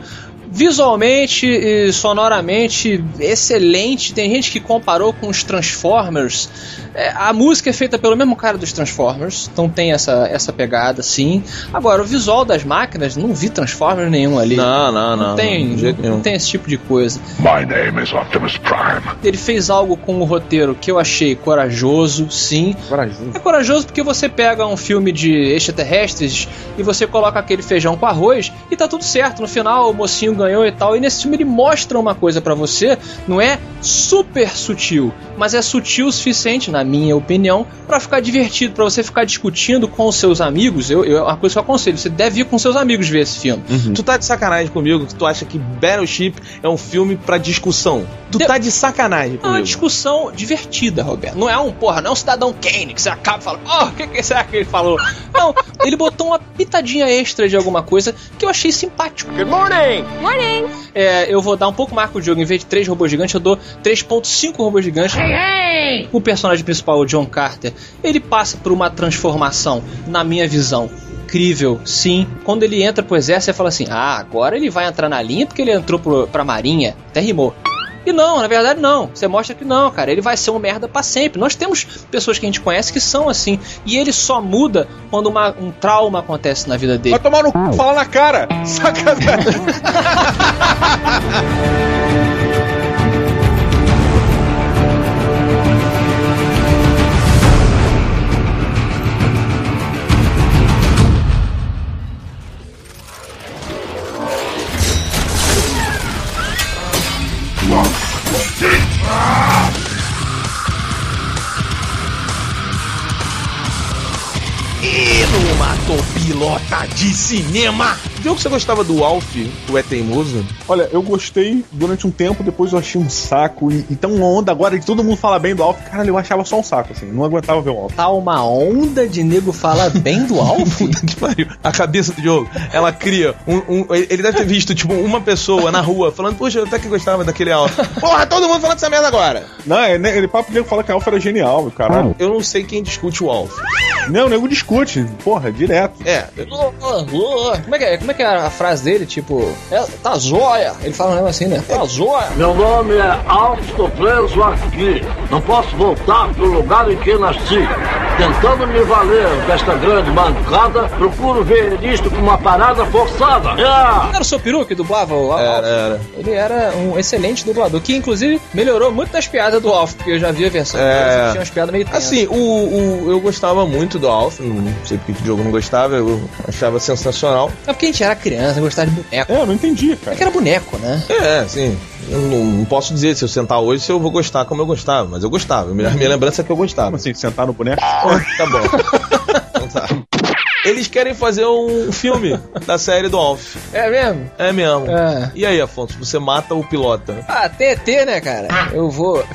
Visualmente e sonoramente excelente. Tem gente que comparou com os Transformers. É, a música é feita pelo mesmo cara dos Transformers, então tem essa, essa pegada, sim. Agora, o visual das máquinas, não vi Transformers nenhum ali. Não, não, não. tem, de jeito não nenhum. tem esse tipo de coisa. My name is Optimus Prime. Ele fez algo com o roteiro que eu achei corajoso, sim. Corajoso. É corajoso porque você pega um filme de extraterrestres e você coloca aquele feijão com arroz e tá tudo certo. No final o mocinho ganhou e tal. E nesse filme ele mostra uma coisa pra você, não é super sutil, mas é sutil o suficiente, na minha opinião, pra ficar divertido, pra você ficar discutindo com os seus amigos. Eu, eu, uma coisa que eu aconselho, você deve ir com seus amigos ver esse filme. Tu tá de sacanagem comigo que tu acha que Battleship é um filme pra discussão. Tu De- tá de sacanagem É uma comigo. discussão divertida, Roberto. Não é um, porra, não é um cidadão Kane que você acaba e fala, oh, o que, que será que ele falou? Não, ele botou uma pitadinha extra de alguma coisa que eu achei simpático. Good morning. É, eu vou dar um pouco mais pro jogo, em vez de 3 robôs gigantes, eu dou 3.5 robôs gigantes. O personagem principal, o John Carter, ele passa por uma transformação, na minha visão. Incrível, sim. Quando ele entra pro exército, você fala assim: ah, agora ele vai entrar na linha porque ele entrou pro, pra marinha. Até rimou. E não, na verdade não. Você mostra que não, cara. Ele vai ser um merda pra sempre. Nós temos pessoas que a gente conhece que são assim. E ele só muda quando uma- um trauma acontece na vida dele. Vai tomar no cu, fala na cara. [LAUGHS] Sacanagem. [LAUGHS] E numa topilota de cinema, Diogo, você gostava do Alf, o É Teimoso? Olha, eu gostei durante um tempo, depois eu achei um saco. E, e tá uma onda agora de todo mundo fala bem do Alf. Cara, eu achava só um saco, assim. Não aguentava ver o Alf. Tá uma onda de nego falar bem do Alf? [LAUGHS] Puta que pariu. A cabeça do Diogo, ela cria um, um- Ele deve ter visto, tipo, uma pessoa na rua falando, puxa, eu até que gostava daquele Alf. [LAUGHS] Porra, todo mundo falando dessa merda agora. Não, é, né, ele papo nego fala que o Alf era genial, caralho. Eu não sei quem discute o Alf. Não, o nego discute, porra, direto. É, Como é que é, como é, que é a frase dele? Tipo, é, tá joia. Ele fala um negócio assim, né? Tá joia. Meu nome é estou preso aqui. Não posso voltar para o lugar em que nasci. Tentando me valer desta grande mancada, procuro ver isto como uma parada forçada. É. Era o seu peru que dublava o Alf? era, era. Ele era um excelente dublador, que inclusive melhorou muito das piadas do Alf, porque eu já vi a versão. É. Tinha umas piadas meio tensas. Assim, o, o- eu gostava muito do Alf, não sei porque que o Diogo não gostava, eu achava sensacional. É porque a gente era criança, gostava de boneco. É, eu não entendi, É cara. que era boneco, né? É, assim, eu não, não posso dizer se eu sentar hoje se eu vou gostar como eu gostava, mas eu gostava. Minha, minha lembrança é que eu gostava. Como assim, sentar no boneco? [LAUGHS] Tá bom. Então tá. Eles querem fazer um filme da série do Alf. É mesmo? É mesmo. É. E aí, Afonso, você mata o pilota? Ah, TT, né, cara? Eu vou. [LAUGHS]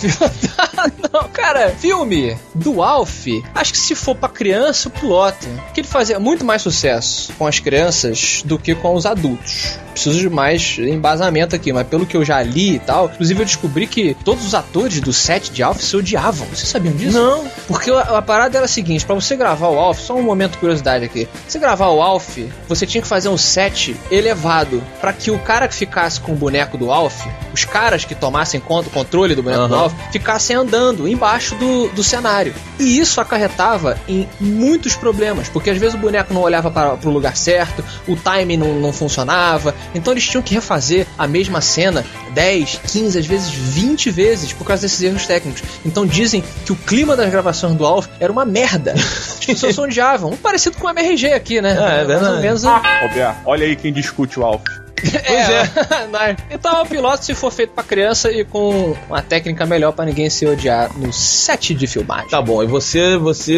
[LAUGHS] Não, cara, filme do Alf, acho que se for pra criança, o piloto. Porque ele fazia muito mais sucesso com as crianças do que com os adultos. Preciso de mais embasamento aqui, mas pelo que eu já li e tal, inclusive eu descobri que todos os atores do set de Alf se odiavam. Vocês sabiam disso? Não. Porque a, a parada era a seguinte: pra você gravar o Alf, só um momento de curiosidade aqui. Você gravar o Alf, você tinha que fazer um set elevado pra que o cara que ficasse com o boneco do Alf, os caras que tomassem conta, o controle do boneco do Aham. Alf, ficassem andando embaixo do, do cenário. E isso acarretava em muitos problemas, porque às vezes o boneco não olhava para o lugar certo, o timing não, não funcionava, então eles tinham que refazer a mesma cena 10, 15, às vezes 20 vezes por causa desses erros técnicos. Então dizem que o clima das gravações do Alf era uma merda. As pessoas [LAUGHS] odiavam. Um parecido com o MRG aqui, né? É, é Mais ou verdade. menos, Roberto, olha aí quem discute o Alf. [LAUGHS] Pois é. [LAUGHS] Então o piloto se for feito pra criança e com uma técnica melhor pra ninguém se odiar no set de filmagem. Tá bom, e você, você,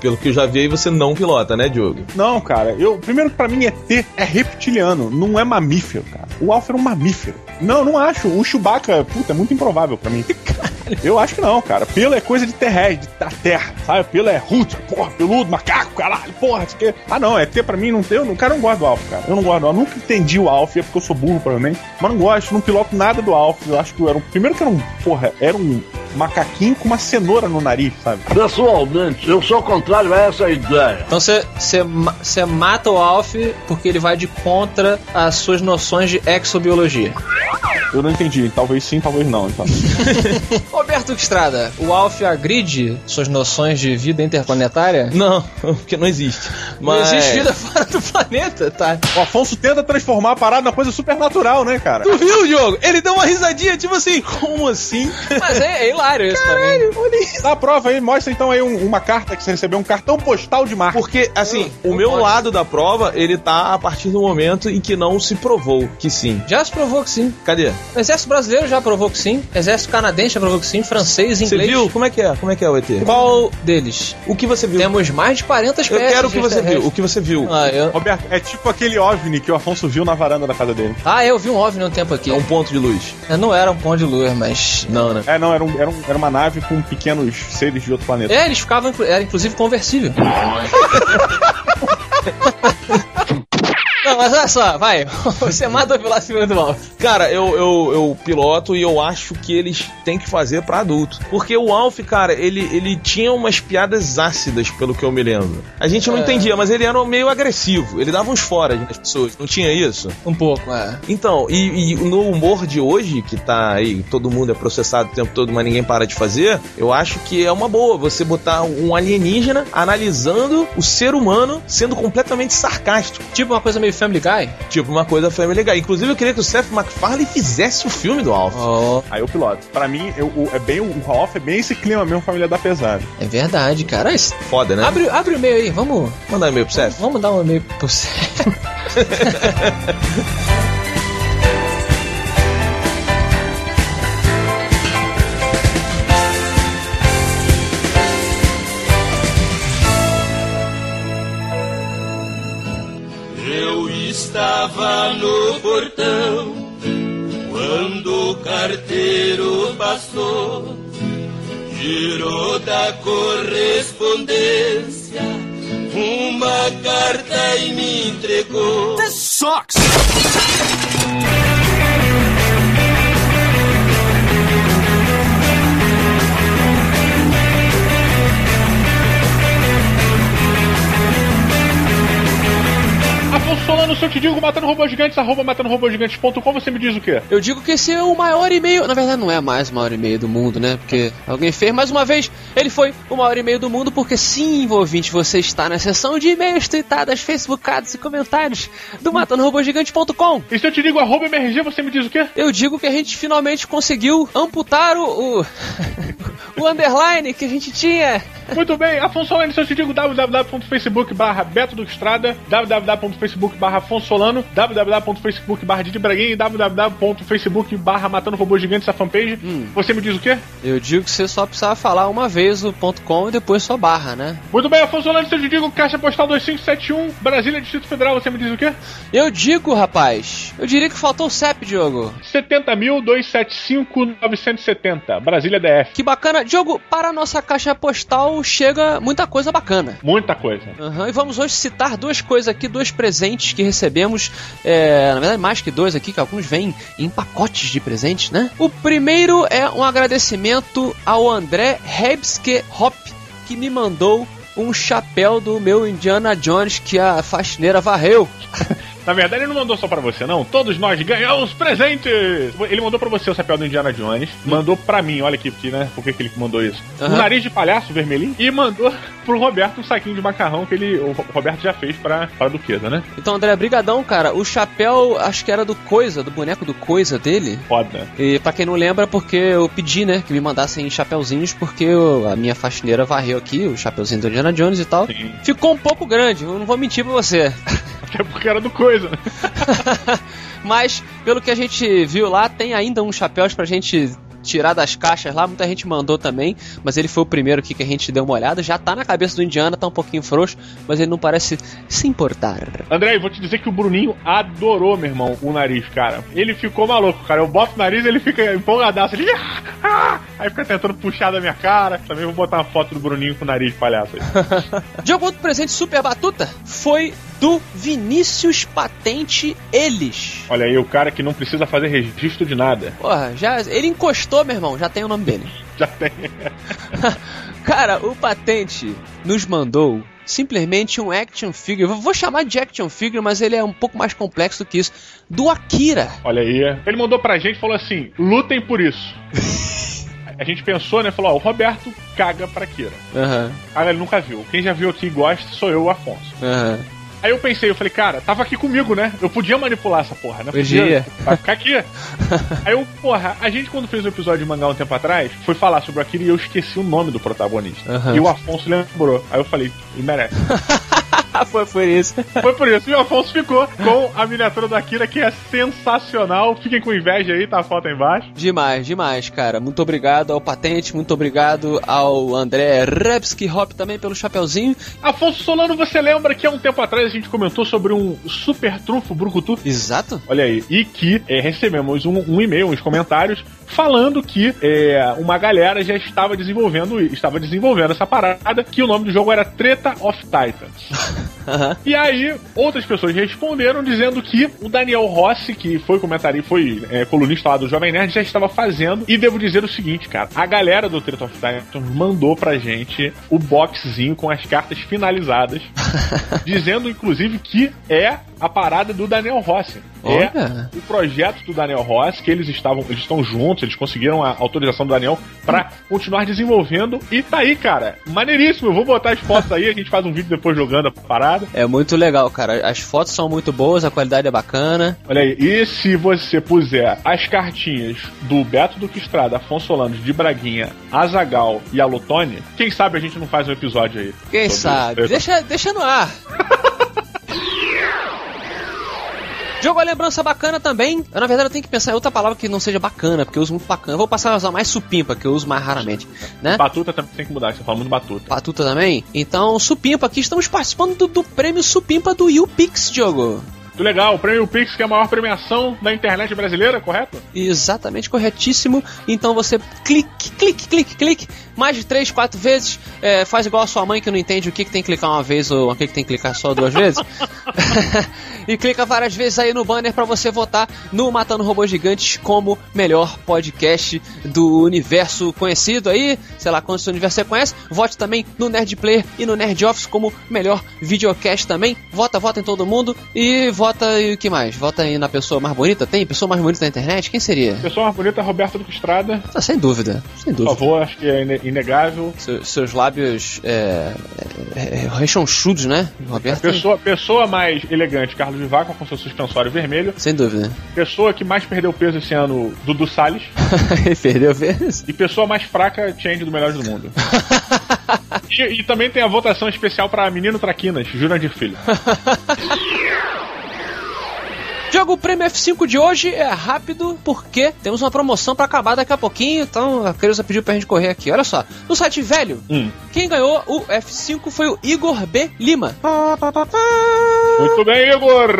pelo que eu já vi aí, você não pilota, né, Diogo? Não, cara, eu. Primeiro que pra mim ET é reptiliano, não é mamífero, cara. O Alf era um mamífero. Não, não acho. O Chewbacca, puta, é muito improvável pra mim. [LAUGHS] Eu acho que não, cara. Pelo é coisa de terrestre, da terra, sabe? Pelo é ruto, porra, peludo, macaco, caralho, porra, isso aqui. Ah, não, ET pra mim não tem. Não, cara, não gosto do Alf, cara. Eu não gosto. Eu nunca entendi o Alf, é porque eu sou burro, provavelmente. Mas não gosto, não piloto nada do Alf. Eu acho que eu era um. Primeiro que era um. Porra, era um macaquinho com uma cenoura no nariz, sabe? Pessoalmente, eu sou contrário a essa ideia. Então você mata o Alf porque ele vai de contra as suas noções de exobiologia. Eu não entendi. Talvez sim, talvez não. Então. [LAUGHS] Roberto Estrada, o Alf agride suas noções de vida interplanetária? Não, [LAUGHS] porque não existe. Não Mas... existe vida fora do planeta, tá? O Afonso tenta transformar a parada numa coisa supernatural, né, cara? Tu viu, Diogo? Ele deu uma risadinha, tipo assim, como assim? Mas é, é hilário isso pra mim. Dá a prova aí, mostra então aí um- uma carta que você recebeu, um cartão postal de marca. Porque, assim, o não meu pode. lado da prova, ele tá a partir do momento em que não se provou que sim. Já se provou que sim. Cadê? O exército brasileiro já provou que sim. Exército canadense já provou que sim. Francês, Você inglês. viu? Como é que é? Como é que é o ET? Qual deles? O que você viu? Temos mais de 40 Eu espécies. quero o que você viu. O que você viu. Ah, eu... Roberto, é tipo aquele OVNI que o Afonso viu na varanda da casa dele. ah, eu vi um OVNI um tempo aqui. É um ponto de luz. É, Não era um pão de luz, mas... Não, né? É, não, era, um- era, um- era uma nave com pequenos seres de outro planeta. É, eles ficavam... Era inclusive conversível. [LAUGHS] Não, mas olha só, vai. [LAUGHS] Você [LAUGHS] mata o Velociraptor do Alf. Cara, eu, eu, eu piloto e eu acho que eles têm que fazer pra adulto. Porque o Alf, cara, ele, ele tinha umas piadas ácidas, pelo que eu me lembro. A gente não É. entendia, mas ele era meio agressivo. Ele dava uns fora nas pessoas. Não tinha isso? Um pouco, é. Então, e, e no humor de hoje, que tá aí, todo mundo é processado o tempo todo, mas ninguém para de fazer, eu acho que é uma boa você botar um alienígena analisando o ser humano sendo completamente sarcástico. Tipo uma coisa meio Family Guy. Tipo, uma coisa Family Guy. Inclusive, eu queria que o Seth MacFarlane fizesse o filme do Alf. Oh, Aí eu piloto. Pra mim, eu, o- é bem, o Alf é bem esse clima mesmo, família da pesada. é verdade, cara. Isso- Foda, né? Abre, abre o e-mail aí, vamos, Mandar e-mail pro Seth. vamos dar um e-mail pro você. [LAUGHS] estava no portão quando o carteiro passou. Girou da correspondência uma carta e me entregou. This sucks! Afonso Solano, se eu te digo matando robôs gigantes, arroba matando robôs gigantes.com, você me diz o quê? Eu digo que esse é o maior e-mail. Na verdade, não é mais o maior e-mail do mundo, né? Porque alguém fez mais uma vez. Ele foi o maior e-mail do mundo, porque sim, ouvinte, você está na seção de e-mails, tweetadas, facebookados e comentários do matandorobogigante.com. E se eu te digo arroba MRG, você me diz o quê? Eu digo que a gente finalmente conseguiu amputar o. o... [LAUGHS] o underline que a gente tinha. Muito bem, Afonso Solano, se eu te digo www.facebook barra Beto do Estrada, www.facebook barra Afonso Solano, www.facebook barra Didi Braguinha e www.facebook barra Matando Robô Gigante, essa fanpage, você me diz o quê? Eu digo que você só precisava falar uma vez o ponto .com e depois só barra, né? Muito bem, Afonso Solano, se eu te digo Caixa Postal 2571, Brasília, Distrito Federal, você me diz o quê? Eu digo, rapaz, eu diria que faltou o CEP, Diogo. 70.275.970, Brasília DF. Que bacana. Diogo, para a nossa caixa postal chega muita coisa bacana. Muita coisa. Uhum, e vamos hoje citar duas coisas aqui, dois presentes que recebemos. É, na verdade, mais que dois aqui, que alguns vêm em pacotes de presentes, né? O primeiro é um agradecimento ao André Hebske Hop, que me mandou um chapéu do meu Indiana Jones que a faxineira varreu. [LAUGHS] Na verdade, ele não mandou só pra você, não. Todos nós ganhamos presentes! Ele mandou pra você o chapéu do Indiana Jones, mandou pra mim, olha aqui, porque, né? Por que, que ele mandou isso? Aham. Um nariz de palhaço vermelhinho e mandou [LAUGHS] pro Roberto um saquinho de macarrão que ele, o Roberto já fez pra, pra Duquesa, né? Então, André, brigadão, cara. O chapéu, acho que era do Coisa, do boneco do Coisa dele. Foda. E pra quem não lembra, porque eu pedi, né, que me mandassem chapeuzinhos, porque eu- a minha faxineira varreu aqui, o chapeuzinho do Indiana Jones e tal. Sim. Ficou um pouco grande, eu não vou mentir pra você. [LAUGHS] Até porque era do coisa, né? [LAUGHS] Mas, pelo que a gente viu lá, tem ainda uns chapéus pra gente tirar das caixas lá, muita gente mandou também, mas ele foi o primeiro aqui que a gente deu uma olhada. Já tá na cabeça do Indiana, tá um pouquinho frouxo, mas ele não parece se importar. André, vou te dizer que o Bruninho adorou, meu irmão, o nariz, cara. Ele ficou maluco, cara. Eu boto o nariz ele fica empolgadaço. Ele... "Ah, ah", Aí fica tentando puxar da minha cara. Também vou botar uma foto do Bruninho com o nariz de palhaço aí. [LAUGHS] Diogo, outro presente super batuta foi do Vinícius Patente Eles. Olha aí, o cara que não precisa fazer registro de nada. Porra, já, ele encostou, meu irmão, já tem o nome dele. [LAUGHS] Já tem. [LAUGHS] Cara, o Patente nos mandou simplesmente um action figure. Vou chamar de action figure, mas ele é um pouco mais complexo do que isso. Do Akira. Olha aí. Ele mandou pra gente e falou assim: lutem por isso. [LAUGHS] A gente pensou, né? Falou: ó, o Roberto caga pra Kira. Aham, Cara, ele nunca viu. Quem já viu aqui e gosta sou eu, o Afonso. aham. Aí eu pensei, eu falei, cara, tava aqui comigo, né? Eu podia manipular essa porra, né? Podia. Vai ficar aqui. [LAUGHS] Aí eu, porra, a gente quando fez o episódio de mangá um tempo atrás, foi falar sobre aquilo e eu esqueci o nome do protagonista. Aham. E o Afonso lembrou. Aí eu falei, ele merece. [LAUGHS] [LAUGHS] foi por isso. Foi por isso. E o Afonso ficou com a miniatura da Kira, que é sensacional. Fiquem com inveja aí, tá a foto aí embaixo. Demais, demais, cara. Muito obrigado ao Patente, muito obrigado ao André Rebski Hop também pelo chapeuzinho. Afonso Solano, você lembra que há um tempo atrás a gente comentou sobre um super trunfo Brucutu? Exato. Olha aí. E que é, recebemos um, um e-mail, uns comentários, falando que é, uma galera já estava desenvolvendo, estava desenvolvendo essa parada, que o nome do jogo era Treta of Titans. [LAUGHS] Aham. E aí, outras pessoas responderam dizendo que o Daniel Rossi, que foi comentarista, foi é, colunista lá do Jovem Nerd, já estava fazendo. E devo dizer o seguinte, cara: a galera do Treta of Titans mandou pra gente o boxzinho com as cartas finalizadas, [LAUGHS] dizendo inclusive que é a parada do Daniel Rossi. Olha. É o projeto do Daniel Rossi, que eles estavam, eles estão juntos, eles conseguiram a autorização do Daniel pra continuar desenvolvendo. E tá aí, cara. Maneiríssimo. Eu vou botar as fotos aí, a gente faz um vídeo depois jogando a parada. É muito legal, cara. As fotos são muito boas, a qualidade é bacana. Olha aí, e se você puser as cartinhas do Beto Duque Estrada, Afonso Solano, de Braguinha, Azagal e Alutone, quem sabe a gente não faz um episódio aí. Quem sabe? isso. Deixa, deixa no ar. [LAUGHS] Jogo a lembrança bacana também. Eu, na verdade, eu tenho que pensar em outra palavra que não seja bacana, porque eu uso muito bacana. Eu vou passar a usar mais supimpa, que eu uso mais raramente, né? Batuta também tem que mudar, você fala muito batuta. Patuta também. Então, supimpa aqui. Estamos participando do, do prêmio supimpa do YouPix, Diogo. Muito legal. O Prêmio Pix, que é a maior premiação da internet brasileira, correto? Exatamente, corretíssimo. Então você clique, clique, clique, clique, mais de três, quatro vezes. É, faz igual a sua mãe que não entende o que, que tem que clicar uma vez ou o que, que tem que clicar só duas vezes. [LAUGHS] e clica várias vezes aí no banner para você votar no Matando Robôs Gigantes como melhor podcast do universo conhecido aí. Sei lá quantos universo você conhece. Vote também no Nerd Player e no Nerd Office como melhor videocast também. Vota, vota em todo mundo e vota e o que mais? Vota aí na pessoa mais bonita. Tem pessoa mais bonita na internet? Quem seria? Pessoa mais bonita é Roberto Duque Estrada. Ah, sem dúvida, sem Por dúvida. favor, acho que é ine- inegável. Seu- seus lábios é, é, é, rechonchudos, né, Roberto? Pessoa, pessoa mais elegante, Carlos Vivaco, com seu suspensório vermelho. Sem dúvida. Pessoa que mais perdeu peso esse ano, Dudu Salles. [LAUGHS] Perdeu vezes. E pessoa mais fraca, Change do Melhores do Mundo. [LAUGHS] e, e também tem a votação especial para Menino Traquinas, Jurandir Filho. [LAUGHS] Jogo prêmio F5 de hoje é rápido porque temos uma promoção pra acabar daqui a pouquinho, então a Creuza pediu pra gente correr aqui. Olha só, no site velho, Hum. quem ganhou o F5 foi o Igor B. Lima. Muito bem, Igor!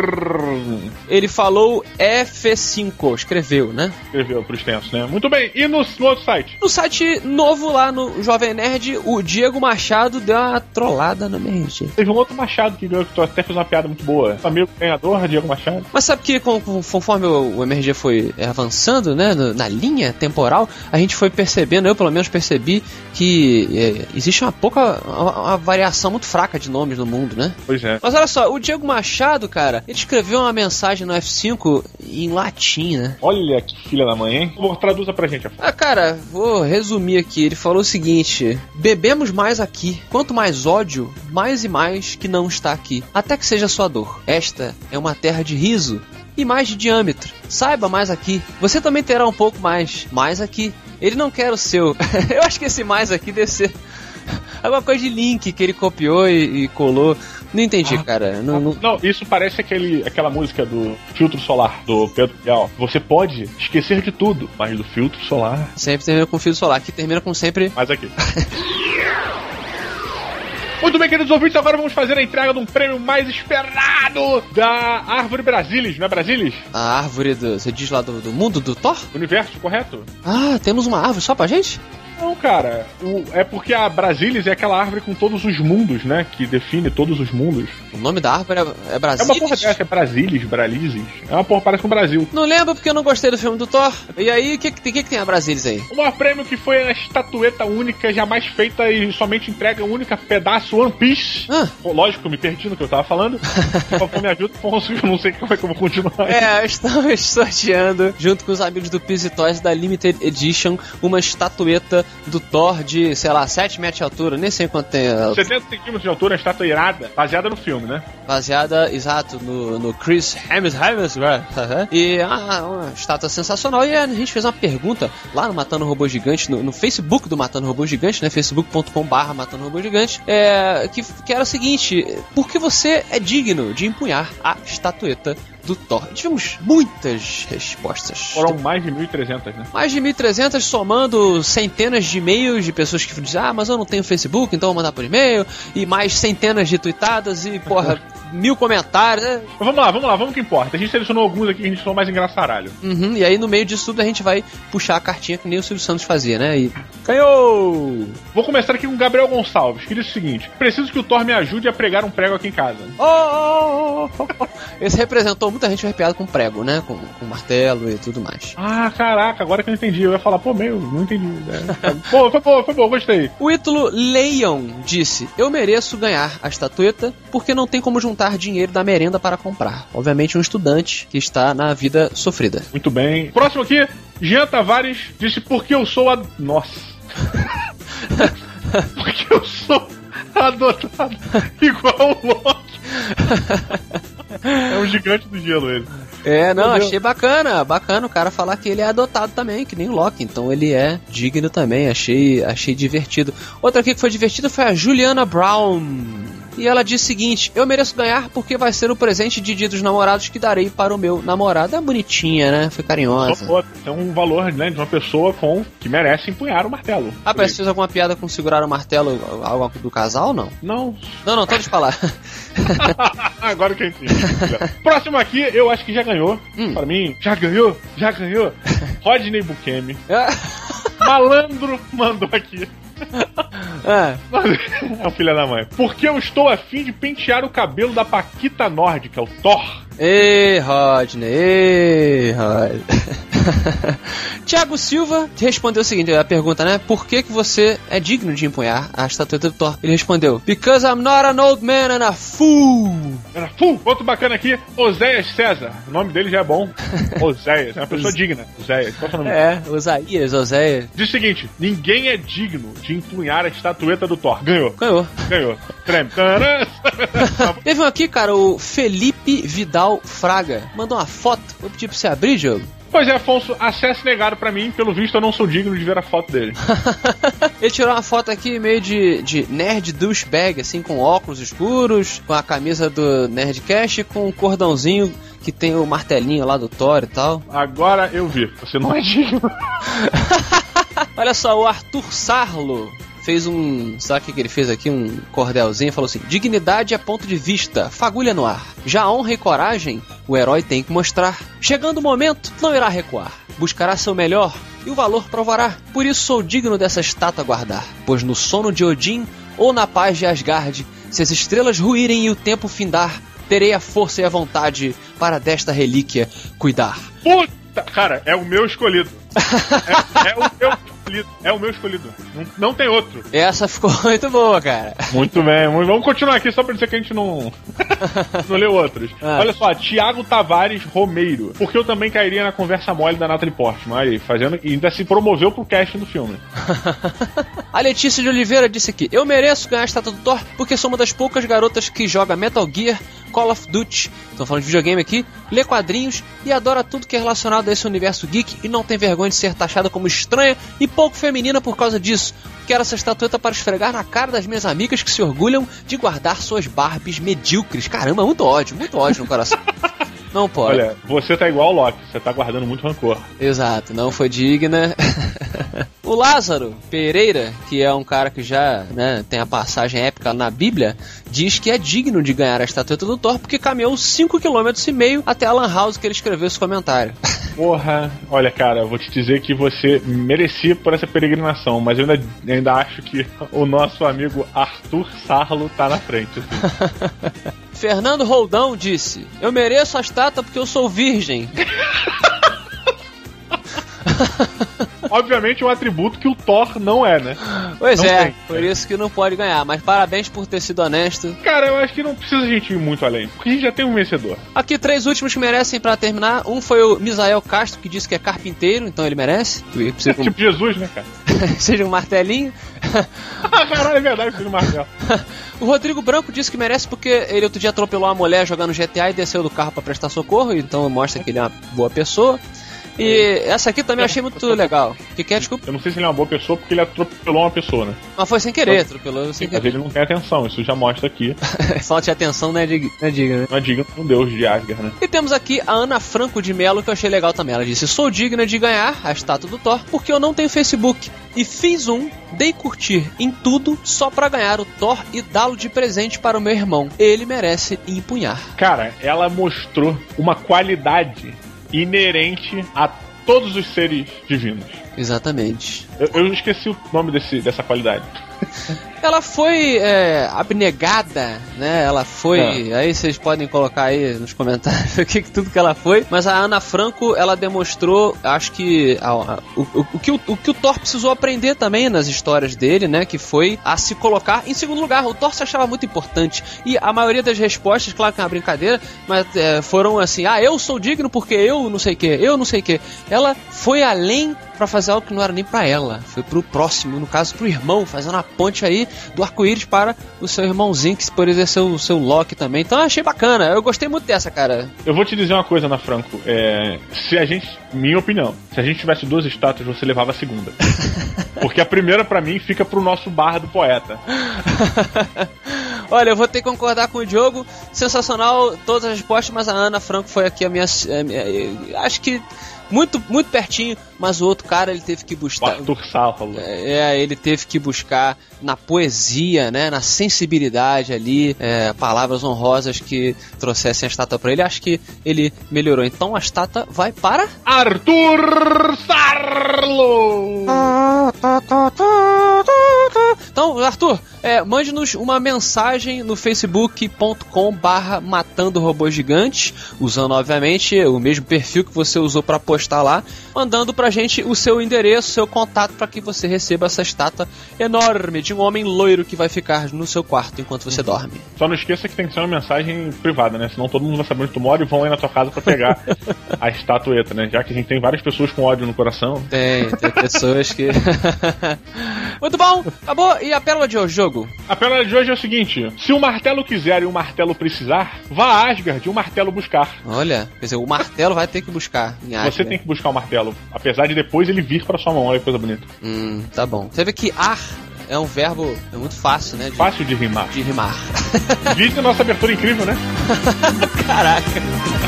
Ele falou F5, escreveu, né? Escreveu pro extenso, né? Muito bem, e no, no outro site? No site novo lá no Jovem Nerd, o Diego Machado deu uma trollada no MRG. Teve um outro Machado que ganhou, que tu até fez uma piada muito boa. Amigo ganhador, Diego Machado. Mas sabe que com- com- conforme o, MRG foi avançando, né, na linha temporal, a gente foi percebendo, eu pelo menos percebi, que é, existe uma pouca, uma, uma variação muito fraca de nomes no mundo, né? Pois é. Mas olha só, o Diego Machado, cara, ele escreveu uma mensagem no F5 em latim, né? Olha que filha da mãe, hein? Favor, traduza pra gente. Ah, cara, vou resumir aqui. Ele falou o seguinte: bebemos mais aqui. Quanto mais ódio, mais e mais que não está aqui. Até que seja sua dor. Esta é uma terra de riso e mais de diâmetro. Saiba mais aqui. Você também terá um pouco mais. Mais aqui. Ele não quer o seu. [LAUGHS] Eu acho que esse mais aqui deve ser. [LAUGHS] Alguma coisa de link que ele copiou e, e colou. Não entendi, cara. Não, não- Não, isso parece aquele, aquela música do filtro solar, do Pedro Bial. Você pode esquecer de tudo, mas do filtro solar. Sempre termina com fio solar. Que termina com sempre. Mas aqui. [LAUGHS] Muito bem, queridos ouvintes, agora vamos fazer a entrega de um prêmio mais esperado da Árvore Brasilis, não é Brasilis? A árvore do. Você diz lá do, do mundo do Thor? Universo, correto? Ah, temos uma árvore só pra gente? Não, cara. o- é porque a Brasilis é aquela árvore com todos os mundos, né? Que define todos os mundos. O nome da árvore é, é É Brasil. uma porra dessa, é Brasilis, Bralises. É uma porra, parece com o Brasil. Não lembro porque eu não gostei do filme do Thor. E aí, o que, que, que, tem a Brasilis aí? O maior prêmio que foi a estatueta única, jamais feita e somente entrega um único pedaço One Piece. Ah. Pô, Lógico, me perdi no que eu tava falando. [LAUGHS] Por me ajuda, Afonso, eu não sei como é que eu vou continuar. É, estamos [LAUGHS] sorteando, junto com os amigos do Pizzy Toys da Limited Edition, uma estatueta do Thor de, sei lá, 7 metros de altura, nem sei quanto tem. a- 70 centímetros de altura, estátua irada, baseada no filme, né? Baseada, exato, no, no Chris Hemsworth. Hemsworth, E ah, uma estátua sensacional. E a gente fez uma pergunta lá no Matando Robô Gigante, no, no Facebook do Matando Robô Gigante, né? facebook.com.br Matando Robô Gigante, é, que, que era o seguinte: por que você é digno de empunhar a estatueta do Thor? E tivemos muitas respostas. Foram mais de 1.300, né? Mais de 1.300 somando centenas de e-mails de pessoas que dizem, ah, mas eu não tenho Facebook, então vou mandar por e-mail. E mais centenas de tweetadas e, porra, [LAUGHS] mil comentários. né? Vamos lá, vamos lá, vamos que importa. A gente selecionou alguns aqui que a gente falou mais engraçaralho. Uhum, e aí no meio disso tudo a gente vai puxar a cartinha que nem o Silvio Santos fazia, né? E. Ganhou! Vou começar aqui com o Gabriel Gonçalves, que diz o seguinte: Preciso que o Thor me ajude a pregar um prego aqui em casa. Oh, oh, oh, oh. Esse representou muita gente arrepiada com prego, né? Com, com martelo e tudo mais. Ah, caraca, agora que eu entendi. Eu ia falar, pô, meu, não entendi. É. [LAUGHS] pô, foi bom, foi bom, gostei. O Ítalo Leon disse: Eu mereço ganhar a estatueta porque não tem como juntar dinheiro da merenda para comprar. Obviamente, um estudante que está na vida sofrida. Muito bem. Próximo aqui, Jean Tavares disse porque eu sou a. Nossa. [LAUGHS] porque eu sou adotado igual o Loki. É um gigante do gelo ele. É, não, Meu Deus. achei bacana, bacana o cara falar que ele é adotado também, que nem o Loki, então ele é digno também, achei, achei divertido. Outra aqui que foi divertida foi a Juliana Brown. E ela diz o seguinte: Eu mereço ganhar porque vai ser o presente de dia dos namorados que darei para o meu namorado. É bonitinha, né? Foi carinhosa. Tem um valor né, de uma pessoa com que merece empunhar o martelo. Ah, parece que fez alguma piada com segurar o martelo, algo do casal, não? Não. Não, não, pode falar. [LAUGHS] Agora que eu entendi. Próximo aqui, eu acho que já ganhou. Hum. Pra mim, já ganhou, já ganhou. [LAUGHS] Rodney Bukemi. É. Malandro mandou aqui. É. É o filho da mãe. Porque eu estou afim de pentear o cabelo da Paquita Nórdica, o Thor. Ei, Rodney, ei, Rodney. [LAUGHS] Tiago Silva respondeu o seguinte, a pergunta, né? Por que que você é digno de empunhar a estatueta do Thor? Ele respondeu, Because I'm not an old man and a fool. Era full. Outro bacana aqui, Oséias César. O nome dele já é bom. [LAUGHS] Oséias, é uma pessoa digna. Oséias, qual é o nome? É, Osaías, Oséias. Diz o seguinte: ninguém é digno de empunhar a estatueta do Thor. Ganhou. Ganhou. Ganhou. Treme. [LAUGHS] Teve um aqui, cara, o Felipe Vidal Fraga. Mandou uma foto. Vou pedir pra você abrir, jogo. Pois é, Afonso, acesso negado pra mim. Pelo visto, eu não sou digno de ver a foto dele. [LAUGHS] Ele tirou uma foto aqui meio de, de nerd douchebag, assim, com óculos escuros, com a camisa do Nerdcast e com um cordãozinho que tem o martelinho lá do Thor e tal. Agora eu vi. Você não é digno. [LAUGHS] Olha só, o Arthur Sarlo fez um. Sabe o que ele fez aqui? Um cordelzinho. Falou assim: Dignidade é ponto de vista, fagulha no ar. Já honra e coragem, o herói tem que mostrar. Chegando o momento, não irá recuar. Buscará seu melhor e o valor provará. Por isso sou digno dessa estátua guardar. Pois no sono de Odin ou na paz de Asgard, se as estrelas ruírem e o tempo findar, terei a força e a vontade para desta relíquia cuidar. Puta! Cara, é o meu escolhido. É, é o meu escolhido. É o meu escolhido. Não, não tem outro. Essa [LAUGHS] ficou muito boa, cara. Muito bem, muito- vamos continuar aqui só pra dizer que a gente não, [LAUGHS] não leu outros. Ah. Olha só, Thiago Tavares Romeiro. Porque eu também cairia na conversa mole da Natalie Portman. Aí, fazendo, e ainda se promoveu pro casting do filme. [LAUGHS] A Letícia de Oliveira disse aqui: Eu mereço ganhar a estátua do Thor porque sou uma das poucas garotas que joga Metal Gear, Call of Duty, estão falando de videogame aqui, lê quadrinhos e adora tudo que é relacionado a esse universo geek e não tem vergonha de ser taxada como estranha e pouco feminina por causa disso. Quero essa estatueta para esfregar na cara das minhas amigas que se orgulham de guardar suas Barbies medíocres. Caramba, muito ódio, muito ódio no coração. [LAUGHS] Não pode. Olha, você tá igual o Loki, você tá guardando muito rancor. Exato, não foi digna. [LAUGHS] o Lázaro Pereira, que é um cara que já né, tem a passagem épica na Bíblia, diz que é digno de ganhar a estatueta do Thor porque caminhou 5,5 km e meio até a Lan House que ele escreveu esse comentário. [LAUGHS] Porra, olha, cara, eu vou te dizer que você merecia por essa peregrinação, mas eu ainda, ainda acho que o nosso amigo Arthur Sarlo tá na frente. assim. [LAUGHS] Fernando Roldão disse: Eu mereço a estátua porque eu sou virgem. [LAUGHS] Obviamente é um atributo que o Thor não é, né? Pois Não é, tem. por isso que não pode ganhar. Mas parabéns por ter sido honesto. Cara, eu acho que não precisa a gente ir muito além, porque a gente já tem um vencedor. Aqui, três últimos que merecem pra terminar. Um foi o Misael Castro, que disse que é carpinteiro, então ele merece. Que precisa um- Tipo Jesus, né, cara? [LAUGHS] seja um martelinho. [LAUGHS] Ah, caralho, é verdade, filho do Marcelo. o Rodrigo Branco disse que merece porque ele outro dia atropelou uma mulher jogando GTA e desceu do carro pra prestar socorro, então mostra que ele é uma boa pessoa. E essa aqui também eu achei muito legal. Que quer, desculpa? Eu não sei se ele é uma boa pessoa porque ele atropelou uma pessoa, né? Mas foi sem querer, atropelou sem Mas querer. ele não tem atenção, isso já mostra aqui. Falta [LAUGHS] de atenção, né, dig- né, diga, né? Não é digno um deus de Asgard, né? E temos aqui a Ana Franco de Melo, que eu achei legal também. Ela disse: Sou digna de ganhar a estátua do Thor porque eu não tenho Facebook. E fiz um, dei curtir em tudo só pra ganhar o Thor e dá-lo de presente para o meu irmão. Ele merece empunhar. Cara, ela mostrou uma qualidade inerente a todos os seres divinos. Exatamente. Eu, eu esqueci o nome desse, dessa qualidade. [LAUGHS] Ela foi é, abnegada, né? Ela foi. Aí vocês podem colocar aí nos comentários [LAUGHS] o que, que tudo que ela foi. Mas a Ana Franco, ela demonstrou, acho que a- a- o, o- o que o, o que o Thor precisou aprender também nas histórias dele, né? Que foi a se colocar em segundo lugar. O Thor se achava muito importante. E a maioria das respostas, claro que é uma brincadeira, mas é, foram assim: ah, eu sou digno porque eu não sei o que, eu não sei o que. Ela foi além pra fazer algo que não era nem pra ela, foi pro próximo, no caso pro irmão, fazendo a ponte aí do arco-íris para o seu irmãozinho, que poderia ser o seu Loki também. Então eu achei bacana, eu gostei muito dessa, cara. Eu vou te dizer uma coisa, Ana Franco. É, se a gente, minha opinião, se a gente tivesse duas estátuas, você levava a segunda. [LAUGHS] Porque a primeira, pra mim, fica pro nosso barra do poeta. [LAUGHS] Olha, eu vou ter que concordar com o Diogo. Sensacional todas as respostas, mas a Ana Franco foi aqui a minha. a minha- acho que muito, muito pertinho, mas o outro cara ele teve que buscar. Arthur Sávalo. É, ele teve que buscar na poesia, né, na sensibilidade ali, é, palavras honrosas que trouxessem a estátua pra ele. Acho que ele melhorou. Então a estátua vai para. Arthur Sarlo! Então, Arthur, é, mande-nos uma mensagem no facebook.com barra matando robôs gigantes, usando, obviamente, o mesmo perfil que você usou para postar lá, mandando pra gente o seu endereço, seu contato, para que você receba essa estátua enorme de um homem loiro que vai ficar no seu quarto enquanto você dorme. Só não esqueça que tem que ser uma mensagem privada, né? Senão todo mundo vai saber onde tu mora e vão aí na tua casa pra pegar [LAUGHS] a estatueta, né? Já que a gente tem várias pessoas com ódio no coração. Tem, tem pessoas que. [LAUGHS] [LAUGHS] Muito bom, acabou. E a pérola de hoje, jogo? A pérola de hoje é o seguinte: se o martelo quiser e o martelo precisar, vá a Asgard e o martelo buscar. Olha, quer dizer, o martelo vai ter que buscar em Você Asgard. tem que buscar o martelo, apesar de depois ele vir pra sua mão. Olha que coisa bonita. Hum, tá bom. Você vê que ar é um verbo é muito fácil, né? De, Fácil de rimar. de rimar. Vídeo nossa abertura incrível, né? [LAUGHS] Caraca.